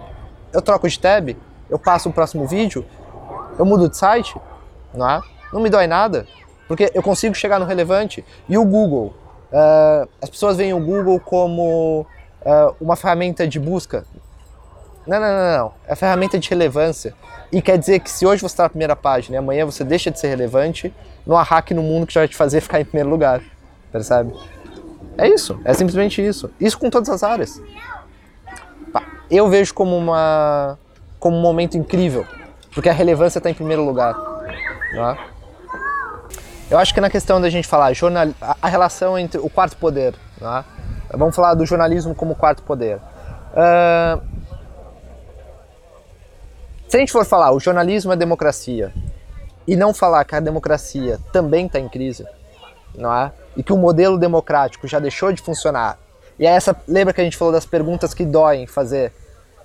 eu troco de tab, eu passo o próximo vídeo, eu mudo de site, não é? Não me dói nada, porque eu consigo chegar no relevante. E o Google, uh, as pessoas veem o Google como uh, uma ferramenta de busca. Não, não, não, não, é ferramenta de relevância. E quer dizer que se hoje você está na primeira página e amanhã você deixa de ser relevante, não há hack no mundo que já vai te fazer ficar em primeiro lugar, percebe? É isso, é simplesmente isso. Isso com todas as áreas eu vejo como, uma, como um momento incrível, porque a relevância está em primeiro lugar. Né? Eu acho que na questão da gente falar jornal, a relação entre o quarto poder, né? vamos falar do jornalismo como quarto poder. Uh, se a gente for falar o jornalismo é democracia e não falar que a democracia também está em crise, não é? E que o modelo democrático já deixou de funcionar e é essa, lembra que a gente falou das perguntas que doem fazer?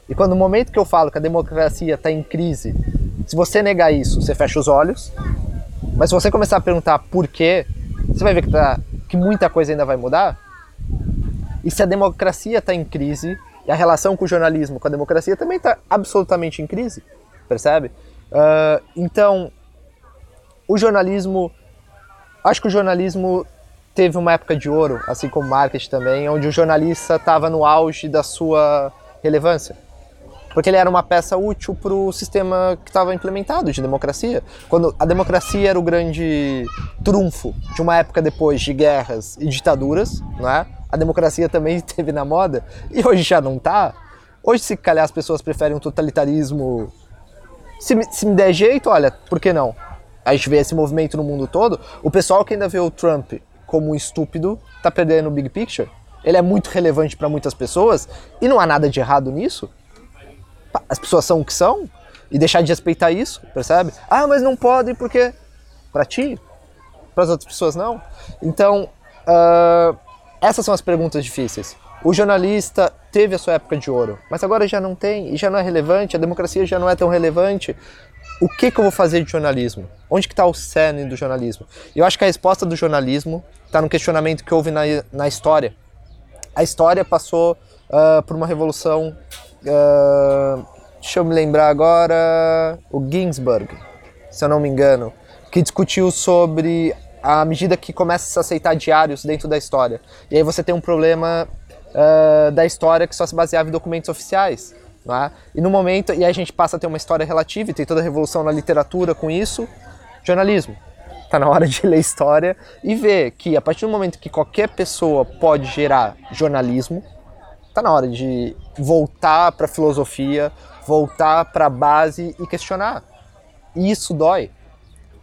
E quando no momento que eu falo que a democracia está em crise, se você negar isso, você fecha os olhos. Mas se você começar a perguntar por quê, você vai ver que, tá, que muita coisa ainda vai mudar. E se a democracia está em crise, e a relação com o jornalismo, com a democracia também está absolutamente em crise, percebe? Uh, então, o jornalismo, acho que o jornalismo teve uma época de ouro, assim como o marketing também, onde o jornalista estava no auge da sua relevância. Porque ele era uma peça útil para o sistema que estava implementado de democracia. Quando a democracia era o grande trunfo de uma época depois de guerras e ditaduras, não é? A democracia também esteve na moda e hoje já não está. Hoje, se calhar as pessoas preferem um totalitarismo. Se, se me der jeito, olha, por que não? A gente vê esse movimento no mundo todo. O pessoal que ainda vê o Trump como um estúpido tá perdendo o big picture. Ele é muito relevante para muitas pessoas e não há nada de errado nisso. As pessoas são o que são e deixar de respeitar isso, percebe? Ah, mas não pode porque para ti, para as outras pessoas não. Então, uh, essas são as perguntas difíceis. O jornalista teve a sua época de ouro, mas agora já não tem e já não é relevante. A democracia já não é tão relevante o que, que eu vou fazer de jornalismo? Onde que está o cerne do jornalismo? Eu acho que a resposta do jornalismo está no questionamento que houve na, na história. A história passou uh, por uma revolução, uh, deixa eu me lembrar agora, o Ginsburg, se eu não me engano, que discutiu sobre a medida que começa a se aceitar diários dentro da história. E aí você tem um problema uh, da história que só se baseava em documentos oficiais. É? E no momento, e a gente passa a ter uma história relativa, e tem toda a revolução na literatura com isso, jornalismo. Está na hora de ler história e ver que a partir do momento que qualquer pessoa pode gerar jornalismo, está na hora de voltar para a filosofia, voltar para a base e questionar. E isso dói.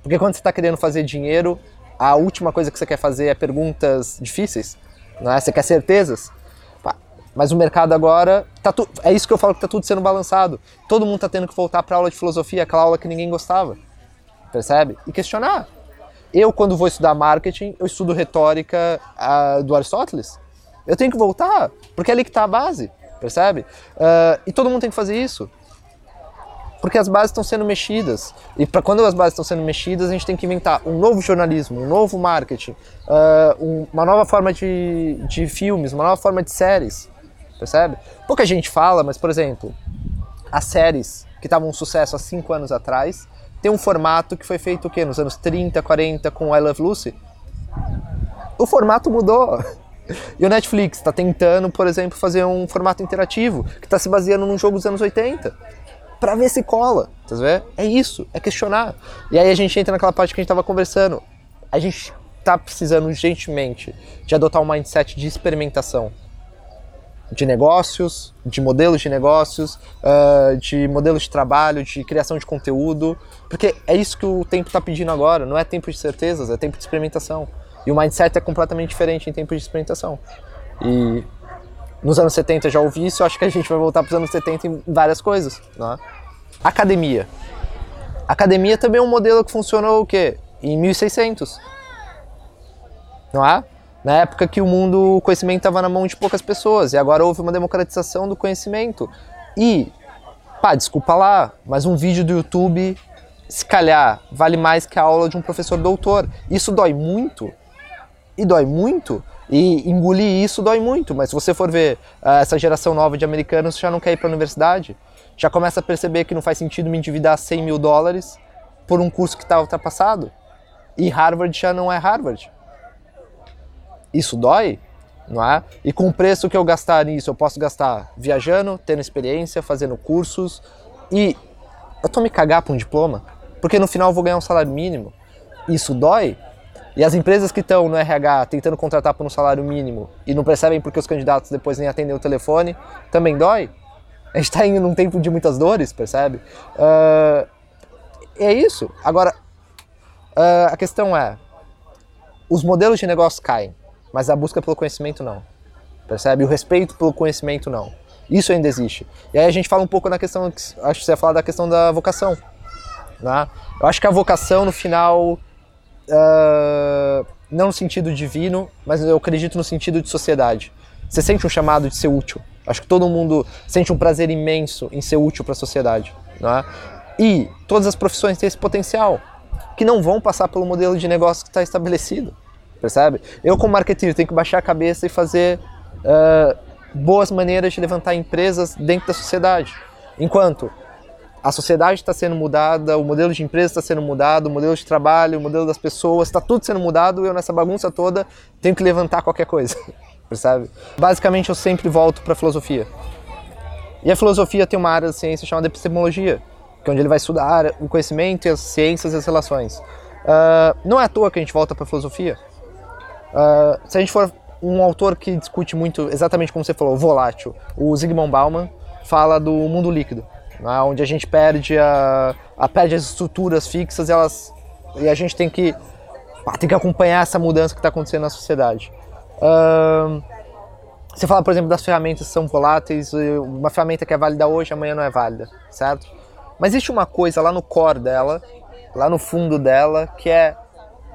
Porque quando você está querendo fazer dinheiro, a última coisa que você quer fazer é perguntas difíceis, não é? Você quer certezas. Mas o mercado agora, tá tu, é isso que eu falo que tá tudo sendo balançado. Todo mundo tá tendo que voltar para aula de filosofia, aquela aula que ninguém gostava. Percebe? E questionar. Eu, quando vou estudar marketing, eu estudo retórica uh, do Aristóteles. Eu tenho que voltar, porque é ali que está a base, percebe? Uh, e todo mundo tem que fazer isso. Porque as bases estão sendo mexidas. E para quando as bases estão sendo mexidas, a gente tem que inventar um novo jornalismo, um novo marketing, uh, um, uma nova forma de, de filmes, uma nova forma de séries percebe? Pouca gente fala, mas por exemplo, as séries que estavam um sucesso há 5 anos atrás, tem um formato que foi feito o quê? Nos anos 30, 40 com I Love Lucy. O formato mudou. E o Netflix está tentando, por exemplo, fazer um formato interativo que está se baseando num jogo dos anos 80 para ver se cola, tá? É isso, é questionar. E aí a gente entra naquela parte que a gente estava conversando. A gente está precisando urgentemente de adotar um mindset de experimentação de negócios, de modelos de negócios, uh, de modelos de trabalho, de criação de conteúdo, porque é isso que o tempo está pedindo agora, não é tempo de certezas, é tempo de experimentação. E o mindset é completamente diferente em tempo de experimentação. E nos anos 70 já ouvi isso, eu acho que a gente vai voltar para os anos 70 em várias coisas. Né? Academia. Academia também é um modelo que funcionou o quê? Em 1600. Não é? na época que o mundo, o conhecimento estava na mão de poucas pessoas, e agora houve uma democratização do conhecimento. E, pá, desculpa lá, mas um vídeo do YouTube, se calhar, vale mais que a aula de um professor doutor. Isso dói muito, e dói muito, e engolir isso dói muito, mas se você for ver uh, essa geração nova de americanos já não quer ir para a universidade, já começa a perceber que não faz sentido me endividar 100 mil dólares por um curso que está ultrapassado. E Harvard já não é Harvard isso dói, não é? E com o preço que eu gastar nisso, eu posso gastar viajando, tendo experiência, fazendo cursos e eu tô me cagar para um diploma, porque no final eu vou ganhar um salário mínimo. Isso dói? E as empresas que estão no RH tentando contratar por um salário mínimo e não percebem porque os candidatos depois nem atendem o telefone, também dói? A gente está indo num tempo de muitas dores, percebe? Uh, é isso. Agora, uh, a questão é: os modelos de negócio caem mas a busca pelo conhecimento não. Percebe? O respeito pelo conhecimento não. Isso ainda existe. E aí a gente fala um pouco na questão, acho que você ia falar da questão da vocação. Né? Eu acho que a vocação, no final, uh, não no sentido divino, mas eu acredito no sentido de sociedade. Você sente um chamado de ser útil. Acho que todo mundo sente um prazer imenso em ser útil para a sociedade. Né? E todas as profissões têm esse potencial, que não vão passar pelo modelo de negócio que está estabelecido percebe? Eu como marketeer tenho que baixar a cabeça e fazer uh, boas maneiras de levantar empresas dentro da sociedade. Enquanto a sociedade está sendo mudada, o modelo de empresa está sendo mudado, o modelo de trabalho, o modelo das pessoas, está tudo sendo mudado, eu nessa bagunça toda tenho que levantar qualquer coisa, percebe? Basicamente eu sempre volto para a filosofia. E a filosofia tem uma área da ciência chamada epistemologia, que é onde ele vai estudar o conhecimento, as ciências e as relações. Uh, não é à toa que a gente volta para a filosofia. Uh, se a gente for um autor que discute muito, exatamente como você falou, volátil, o Zygmunt Bauman fala do mundo líquido, né, onde a gente perde, a, a, perde as estruturas fixas elas, e a gente tem que, tem que acompanhar essa mudança que está acontecendo na sociedade. Uh, você fala, por exemplo, das ferramentas que são voláteis, uma ferramenta que é válida hoje, amanhã não é válida, certo? Mas existe uma coisa lá no core dela, lá no fundo dela, que é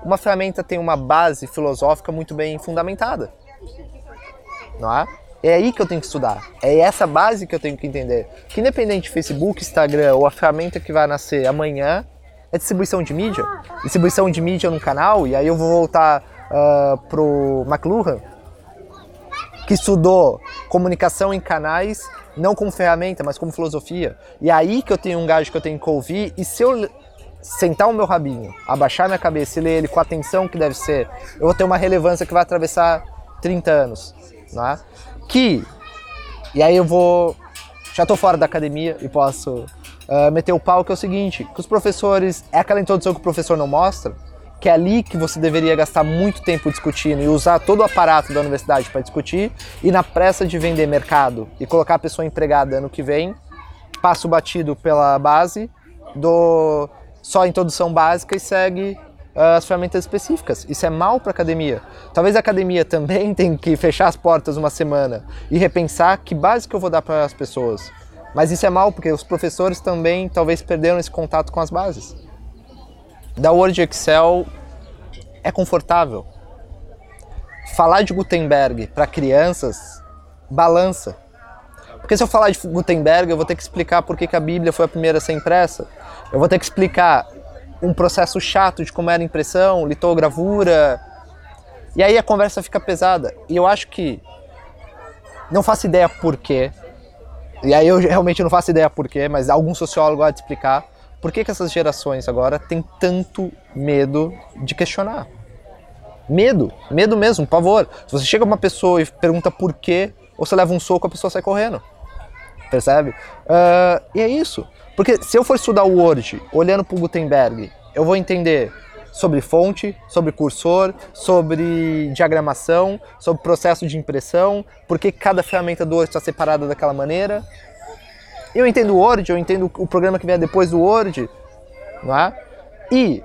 uma ferramenta tem uma base filosófica muito bem fundamentada. Não é? É aí que eu tenho que estudar. É essa base que eu tenho que entender. Que independente de Facebook, Instagram ou a ferramenta que vai nascer amanhã, é distribuição de mídia. Distribuição de mídia no canal, e aí eu vou voltar uh, pro McLuhan, que estudou comunicação em canais, não como ferramenta, mas como filosofia. E é aí que eu tenho um gajo que eu tenho que ouvir, e se eu sentar o meu rabinho, abaixar minha cabeça e ler ele com a atenção que deve ser, eu vou ter uma relevância que vai atravessar 30 anos, não é? Que, e aí eu vou, já estou fora da academia e posso uh, meter o pau, que é o seguinte, que os professores, é aquela introdução que o professor não mostra, que é ali que você deveria gastar muito tempo discutindo e usar todo o aparato da universidade para discutir, e na pressa de vender mercado e colocar a pessoa empregada ano que vem, passo batido pela base, do só a introdução básica e segue as ferramentas específicas. Isso é mal para a academia. Talvez a academia também tenha que fechar as portas uma semana e repensar que base que eu vou dar para as pessoas. Mas isso é mal porque os professores também talvez perderam esse contato com as bases. Da Word Excel é confortável. Falar de Gutenberg para crianças balança. Porque se eu falar de Gutenberg, eu vou ter que explicar por que, que a Bíblia foi a primeira a ser impressa. Eu vou ter que explicar um processo chato de como era impressão, litogravura. E aí a conversa fica pesada. E eu acho que não faço ideia por quê. E aí eu realmente não faço ideia por quê, mas algum sociólogo vai te explicar por que, que essas gerações agora têm tanto medo de questionar? Medo, medo mesmo, pavor. Se você chega uma pessoa e pergunta por quê, ou você leva um soco, a pessoa sai correndo. Percebe? Uh, e é isso. Porque se eu for estudar o Word olhando para o Gutenberg, eu vou entender sobre fonte, sobre cursor, sobre diagramação, sobre processo de impressão, por que cada ferramenta do Word está separada daquela maneira, eu entendo o Word, eu entendo o programa que vem depois do Word, não é? E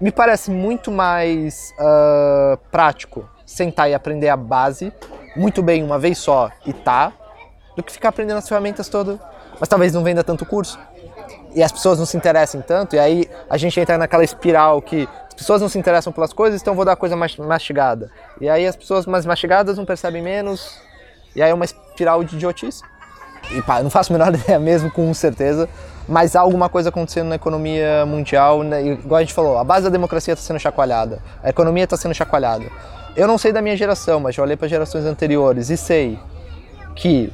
me parece muito mais uh, prático sentar e aprender a base muito bem uma vez só e tá, do que ficar aprendendo as ferramentas todas. Mas talvez não venda tanto curso. E as pessoas não se interessem tanto, e aí a gente entra naquela espiral que as pessoas não se interessam pelas coisas, então vou dar coisa mais mastigada. E aí as pessoas mais mastigadas não percebem menos, e aí é uma espiral de idiotice e pá, não faço a menor ideia mesmo, com certeza, mas há alguma coisa acontecendo na economia mundial, né? igual a gente falou, a base da democracia está sendo chacoalhada, a economia está sendo chacoalhada. Eu não sei da minha geração, mas já olhei para gerações anteriores e sei que,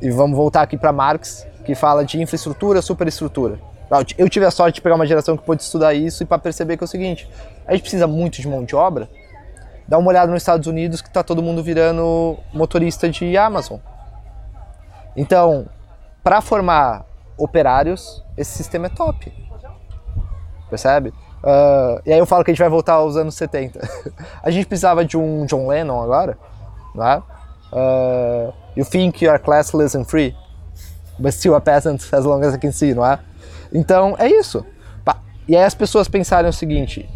e vamos voltar aqui para Marx, que fala de infraestrutura, superestrutura. Eu tive a sorte de pegar uma geração que pôde estudar isso e para perceber que é o seguinte, a gente precisa muito de mão de obra. Dá uma olhada nos Estados Unidos que está todo mundo virando motorista de Amazon. Então, para formar operários, esse sistema é top. Percebe? Uh, e aí eu falo que a gente vai voltar aos anos 70. a gente precisava de um John Lennon agora, não é? Uh, you think you are classless and free, but still a peasant as long as I can see, não é? Então, é isso. E aí as pessoas pensarem o seguinte,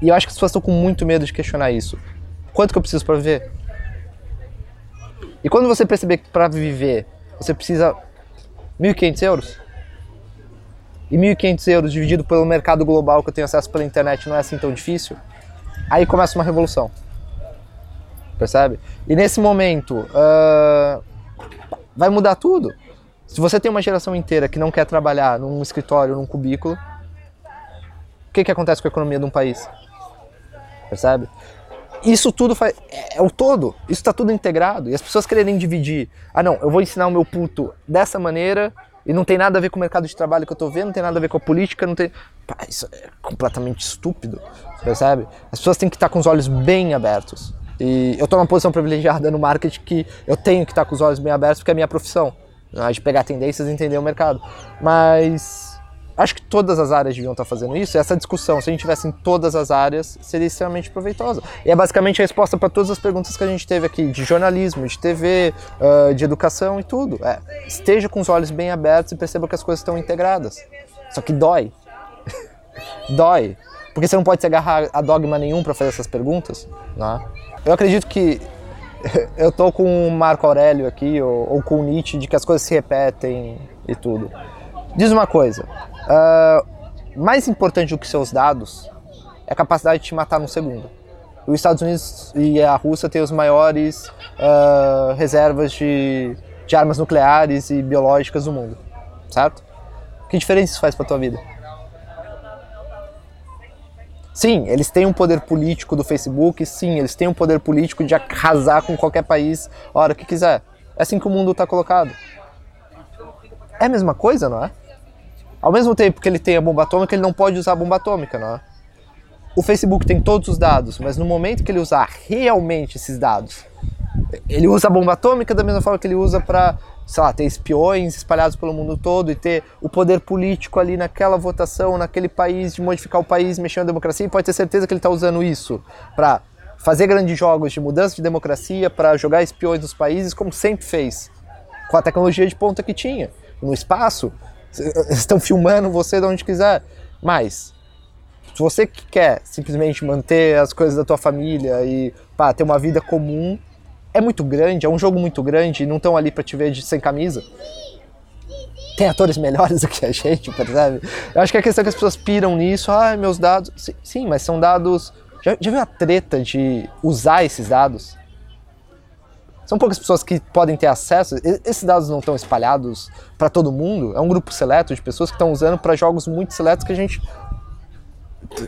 e eu acho que as pessoas estão com muito medo de questionar isso. Quanto que eu preciso para viver? E quando você perceber que para viver você precisa 1.500 euros. E 1.500 euros dividido pelo mercado global que eu tenho acesso pela internet não é assim tão difícil. Aí começa uma revolução. Percebe? E nesse momento uh, vai mudar tudo. Se você tem uma geração inteira que não quer trabalhar num escritório, num cubículo, o que, que acontece com a economia de um país? Percebe? isso tudo faz. É, o todo. Isso está tudo integrado. E as pessoas quererem dividir. Ah, não, eu vou ensinar o meu puto dessa maneira e não tem nada a ver com o mercado de trabalho que eu tô vendo, não tem nada a ver com a política, não tem. Pá, isso é completamente estúpido, percebe? As pessoas têm que estar com os olhos bem abertos. E eu tô numa posição privilegiada no marketing que eu tenho que estar com os olhos bem abertos porque é a minha profissão. De pegar tendências e entender o mercado. Mas acho que todas as áreas deviam estar fazendo isso. E essa discussão, se a gente tivesse em todas as áreas, seria extremamente proveitosa. E é basicamente a resposta para todas as perguntas que a gente teve aqui, de jornalismo, de TV, uh, de educação e tudo. É, esteja com os olhos bem abertos e perceba que as coisas estão integradas. Só que dói. dói. Porque você não pode se agarrar a dogma nenhum para fazer essas perguntas. Né? Eu acredito que eu tô com o Marco Aurélio aqui, ou, ou com o Nietzsche, de que as coisas se repetem e tudo. Diz uma coisa, uh, mais importante do que seus dados é a capacidade de te matar num segundo. Os Estados Unidos e a Rússia têm as maiores uh, reservas de, de armas nucleares e biológicas do mundo, certo? Que diferença isso faz para tua vida? Sim, eles têm um poder político do Facebook, sim, eles têm um poder político de arrasar com qualquer país hora que quiser. É assim que o mundo está colocado. É a mesma coisa, não é? Ao mesmo tempo que ele tem a bomba atômica, ele não pode usar a bomba atômica, não é? O Facebook tem todos os dados, mas no momento que ele usar realmente esses dados, ele usa a bomba atômica da mesma forma que ele usa para, sei lá, ter espiões espalhados pelo mundo todo e ter o poder político ali naquela votação, naquele país, de modificar o país, mexer na democracia, e pode ter certeza que ele está usando isso para fazer grandes jogos de mudança de democracia, para jogar espiões nos países, como sempre fez, com a tecnologia de ponta que tinha. No espaço, estão filmando você de onde quiser. Mas, se você quer simplesmente manter as coisas da tua família e pá, ter uma vida comum, é muito grande, é um jogo muito grande não estão ali para te ver de, sem camisa. Tem atores melhores do que a gente, percebe? Eu acho que a questão é que as pessoas piram nisso, ah, meus dados. Sim, mas são dados. Já, já viu a treta de usar esses dados? São poucas pessoas que podem ter acesso. Esses dados não estão espalhados para todo mundo. É um grupo seleto de pessoas que estão usando para jogos muito seletos que a gente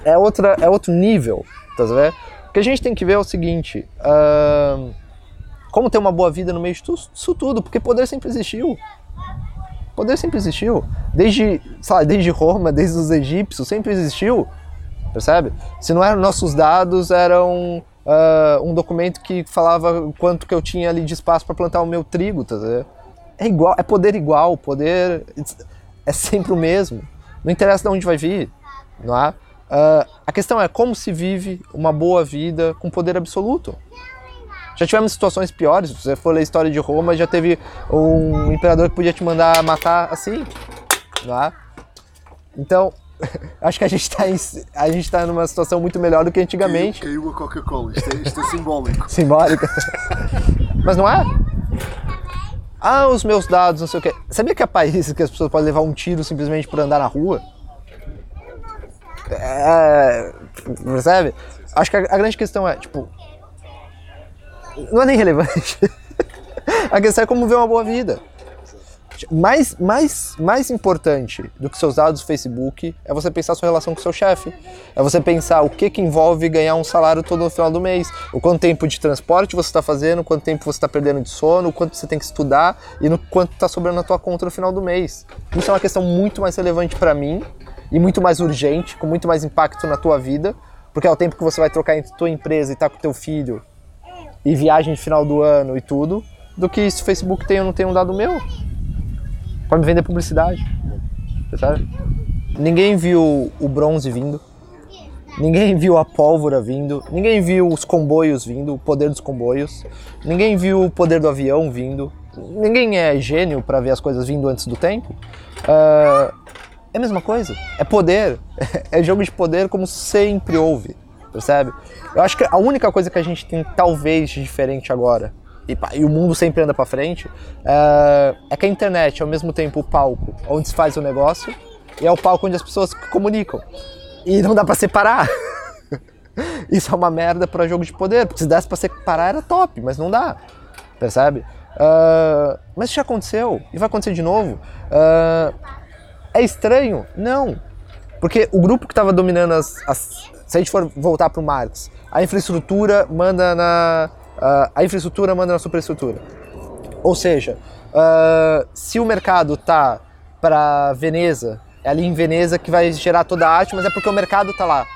é outra é outro nível, tá vendo? O que a gente tem que ver é o seguinte: uh, como ter uma boa vida no meio disso tudo, porque poder sempre existiu. Poder sempre existiu. Desde, lá, desde Roma, desde os egípcios, sempre existiu. Percebe? Se não eram nossos dados, eram uh, um documento que falava quanto que eu tinha ali de espaço para plantar o meu trigo, tá vendo? É igual, é poder igual, poder é sempre o mesmo. Não interessa de onde vai vir, não é? Uh, a questão é como se vive uma boa vida com poder absoluto. Já tivemos situações piores. Se você for ler a história de Roma, já teve um imperador que podia te mandar matar assim, não é? Então, acho que a gente está a gente tá numa situação muito melhor do que antigamente. Caiu, caiu a Coca-Cola, isto, é, isto é simbólico. Simbólico. Mas não é? Ah, os meus dados, não sei o quê. Sabia que há países que as pessoas podem levar um tiro simplesmente por andar na rua? É, percebe? Acho que a, a grande questão é, tipo, não é nem relevante. a questão é como ver uma boa vida. Mais, mais, mais importante do que seus dados do Facebook é você pensar sua relação com seu chefe. É você pensar o que, que envolve ganhar um salário todo no final do mês. O quanto tempo de transporte você está fazendo, quanto tempo você está perdendo de sono, o quanto você tem que estudar e no quanto está sobrando na tua conta no final do mês. Isso é uma questão muito mais relevante para mim e muito mais urgente, com muito mais impacto na tua vida, porque é o tempo que você vai trocar entre tua empresa e estar tá com teu filho e viagem de final do ano e tudo, do que se o Facebook tem ou não tem um dado meu para me vender publicidade. Sabe? Ninguém viu o bronze vindo, ninguém viu a pólvora vindo, ninguém viu os comboios vindo, o poder dos comboios, ninguém viu o poder do avião vindo, ninguém é gênio para ver as coisas vindo antes do tempo. Uh, é a mesma coisa, é poder, é jogo de poder como sempre houve, percebe? Eu acho que a única coisa que a gente tem talvez diferente agora e, e o mundo sempre anda para frente, é, é, que a internet é ao mesmo tempo o palco onde se faz o negócio e é o palco onde as pessoas comunicam. E não dá para separar. Isso é uma merda para jogo de poder, porque se desse para separar era top, mas não dá, percebe? Uh, mas isso já aconteceu e vai acontecer de novo. Uh, é estranho? Não, porque o grupo que estava dominando as, as, se a gente for voltar para o Marx, a infraestrutura manda na uh, a infraestrutura manda na superestrutura. Ou seja, uh, se o mercado tá para Veneza, é ali em Veneza que vai gerar toda a arte, mas é porque o mercado tá lá.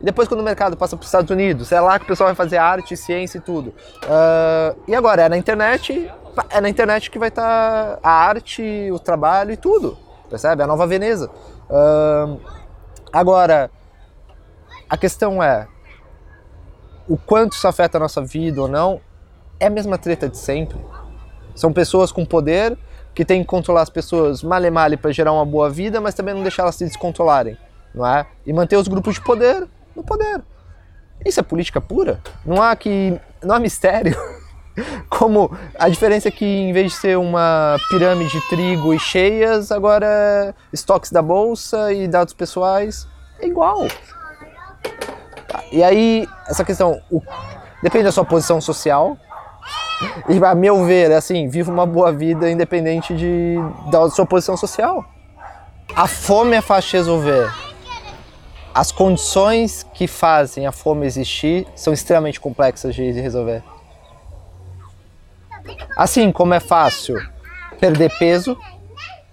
E depois quando o mercado passa para os Estados Unidos, é lá que o pessoal vai fazer arte, ciência e tudo. Uh, e agora é na internet, é na internet que vai estar tá a arte, o trabalho e tudo, percebe? A nova Veneza. Uh, agora, a questão é o quanto isso afeta a nossa vida ou não. É a mesma treta de sempre. São pessoas com poder que têm que controlar as pessoas male male para gerar uma boa vida, mas também não deixar elas se descontrolarem, não é? E manter os grupos de poder no poder. Isso é política pura. Não há que não há mistério. Como a diferença é que em vez de ser uma pirâmide de trigo e cheias, agora é estoques da bolsa e dados pessoais é igual. E aí, essa questão, o, depende da sua posição social. E a meu ver, é assim, viva uma boa vida independente de, da sua posição social. A fome é fácil de resolver. As condições que fazem a fome existir são extremamente complexas de resolver. Assim como é fácil perder peso,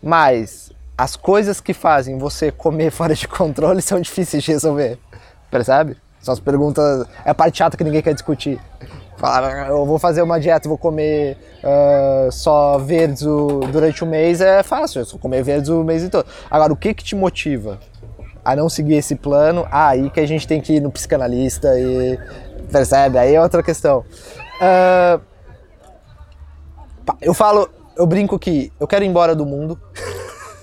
mas as coisas que fazem você comer fora de controle são difíceis de resolver. Percebe? São as perguntas. É a parte chata que ninguém quer discutir. Falar, eu vou fazer uma dieta, vou comer uh, só verdes durante o mês é fácil, eu só comer verdes o mês todo. Agora, o que que te motiva a não seguir esse plano? Ah, aí que a gente tem que ir no psicanalista e. Percebe? Aí é outra questão. Uh, eu falo, eu brinco que eu quero ir embora do mundo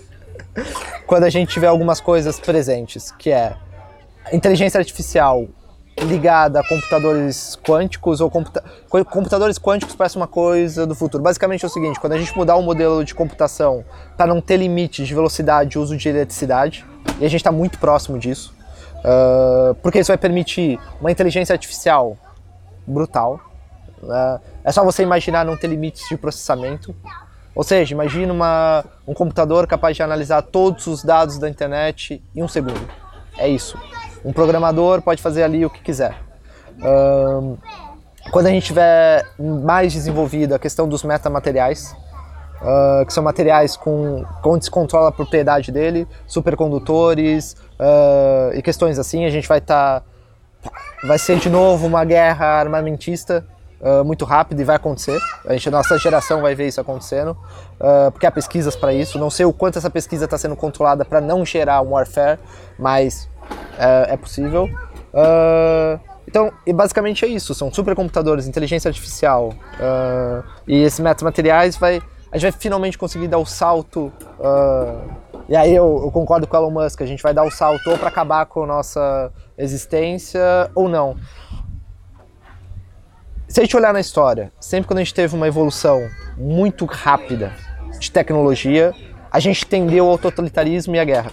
quando a gente tiver algumas coisas presentes, que é inteligência artificial ligada a computadores quânticos ou computa computadores quânticos parece uma coisa do futuro. Basicamente é o seguinte, quando a gente mudar o modelo de computação para não ter limites de velocidade e uso de eletricidade, e a gente está muito próximo disso, uh, porque isso vai permitir uma inteligência artificial brutal. Uh, é só você imaginar não ter limites de processamento. Ou seja, imagina uma, um computador capaz de analisar todos os dados da internet em um segundo. É isso. Um programador pode fazer ali o que quiser. Um, quando a gente tiver mais desenvolvido a questão dos metamateriais, uh, que são materiais com onde se controla a propriedade dele, supercondutores uh, e questões assim, a gente vai estar tá, vai ser de novo uma guerra armamentista uh, muito rápida e vai acontecer. A gente, nossa geração vai ver isso acontecendo, porque há pesquisas para isso. Não sei o quanto essa pesquisa está sendo controlada para não gerar um warfare, mas é, é possível. Uh, então, e basicamente é isso, são supercomputadores, inteligência artificial uh, e esses metamateriais vai, a gente vai finalmente conseguir dar o salto, uh, e aí eu, eu, concordo com o Elon Musk, a gente vai dar o salto ou para acabar com a nossa existência ou não. Se a gente olhar na história, sempre quando a gente teve uma evolução muito rápida de tecnologia, a gente tendeu ao totalitarismo e à guerra.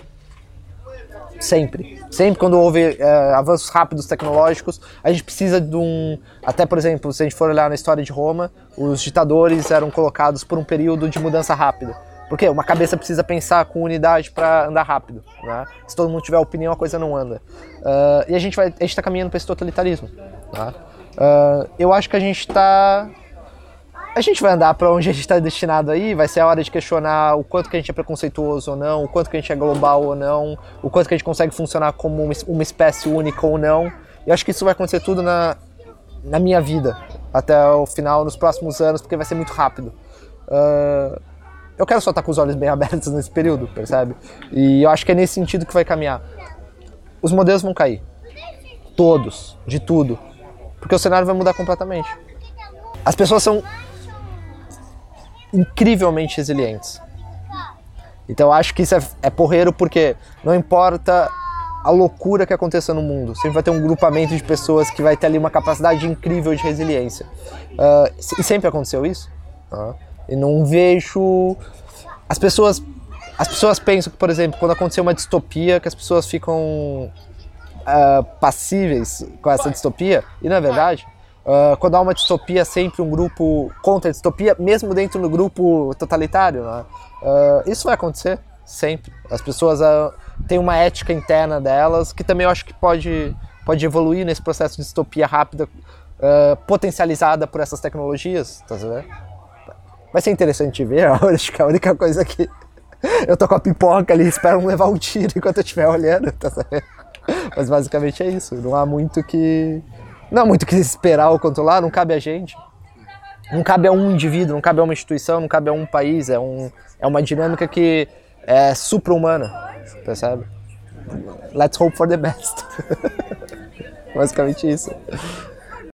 Sempre. Sempre quando houve é, avanços rápidos tecnológicos, a gente precisa de um. Até, por exemplo, se a gente for olhar na história de Roma, os ditadores eram colocados por um período de mudança rápida. Porque uma cabeça precisa pensar com unidade para andar rápido. Né? Se todo mundo tiver opinião, a coisa não anda. Uh, e a gente está caminhando para esse totalitarismo. Tá? Uh, eu acho que a gente está a gente vai andar para onde a gente está destinado aí, vai ser a hora de questionar o quanto que a gente é preconceituoso ou não, o quanto que a gente é global ou não, o quanto que a gente consegue funcionar como uma espécie única ou não. E acho que isso vai acontecer tudo na, na minha vida, até o final, nos próximos anos, porque vai ser muito rápido. Uh, eu quero só estar com os olhos bem abertos nesse período, percebe? E eu acho que é nesse sentido que vai caminhar. Os modelos vão cair. Todos, de tudo. Porque o cenário vai mudar completamente. As pessoas são incrivelmente resilientes. Então acho que isso é, é porreiro porque não importa a loucura que aconteça no mundo, sempre vai ter um grupamento de pessoas que vai ter ali uma capacidade incrível de resiliência. Uh, e sempre aconteceu isso. Uh, e não vejo as pessoas as pessoas pensam que, por exemplo, quando aconteceu uma distopia, que as pessoas ficam uh, passíveis com essa distopia, e na verdade, Uh, quando há uma distopia, sempre um grupo contra a distopia, mesmo dentro do grupo totalitário. Né? Uh, isso vai acontecer sempre. As pessoas têm uma ética interna delas que também eu acho que pode, pode evoluir nesse processo de distopia rápida, potencializada por essas tecnologias, tá vendo? Vai ser interessante ver, acho que a única coisa que eu tô com a pipoca ali, espero não levar um tiro enquanto eu estiver olhando, tá vendo? Mas basicamente é isso, não há muito que não há muito que esperar ou controlar, não cabe a gente. Não cabe a um indivíduo, não cabe a uma instituição, não cabe a um país, é, um, é uma dinâmica que é supra-humana, percebe? Let's hope for the best. Basicamente isso.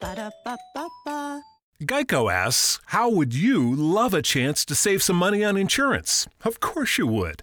Ba-da-ba-ba-ba. Geico asks, How would you love a chance to save some money on insurance? Of course you would.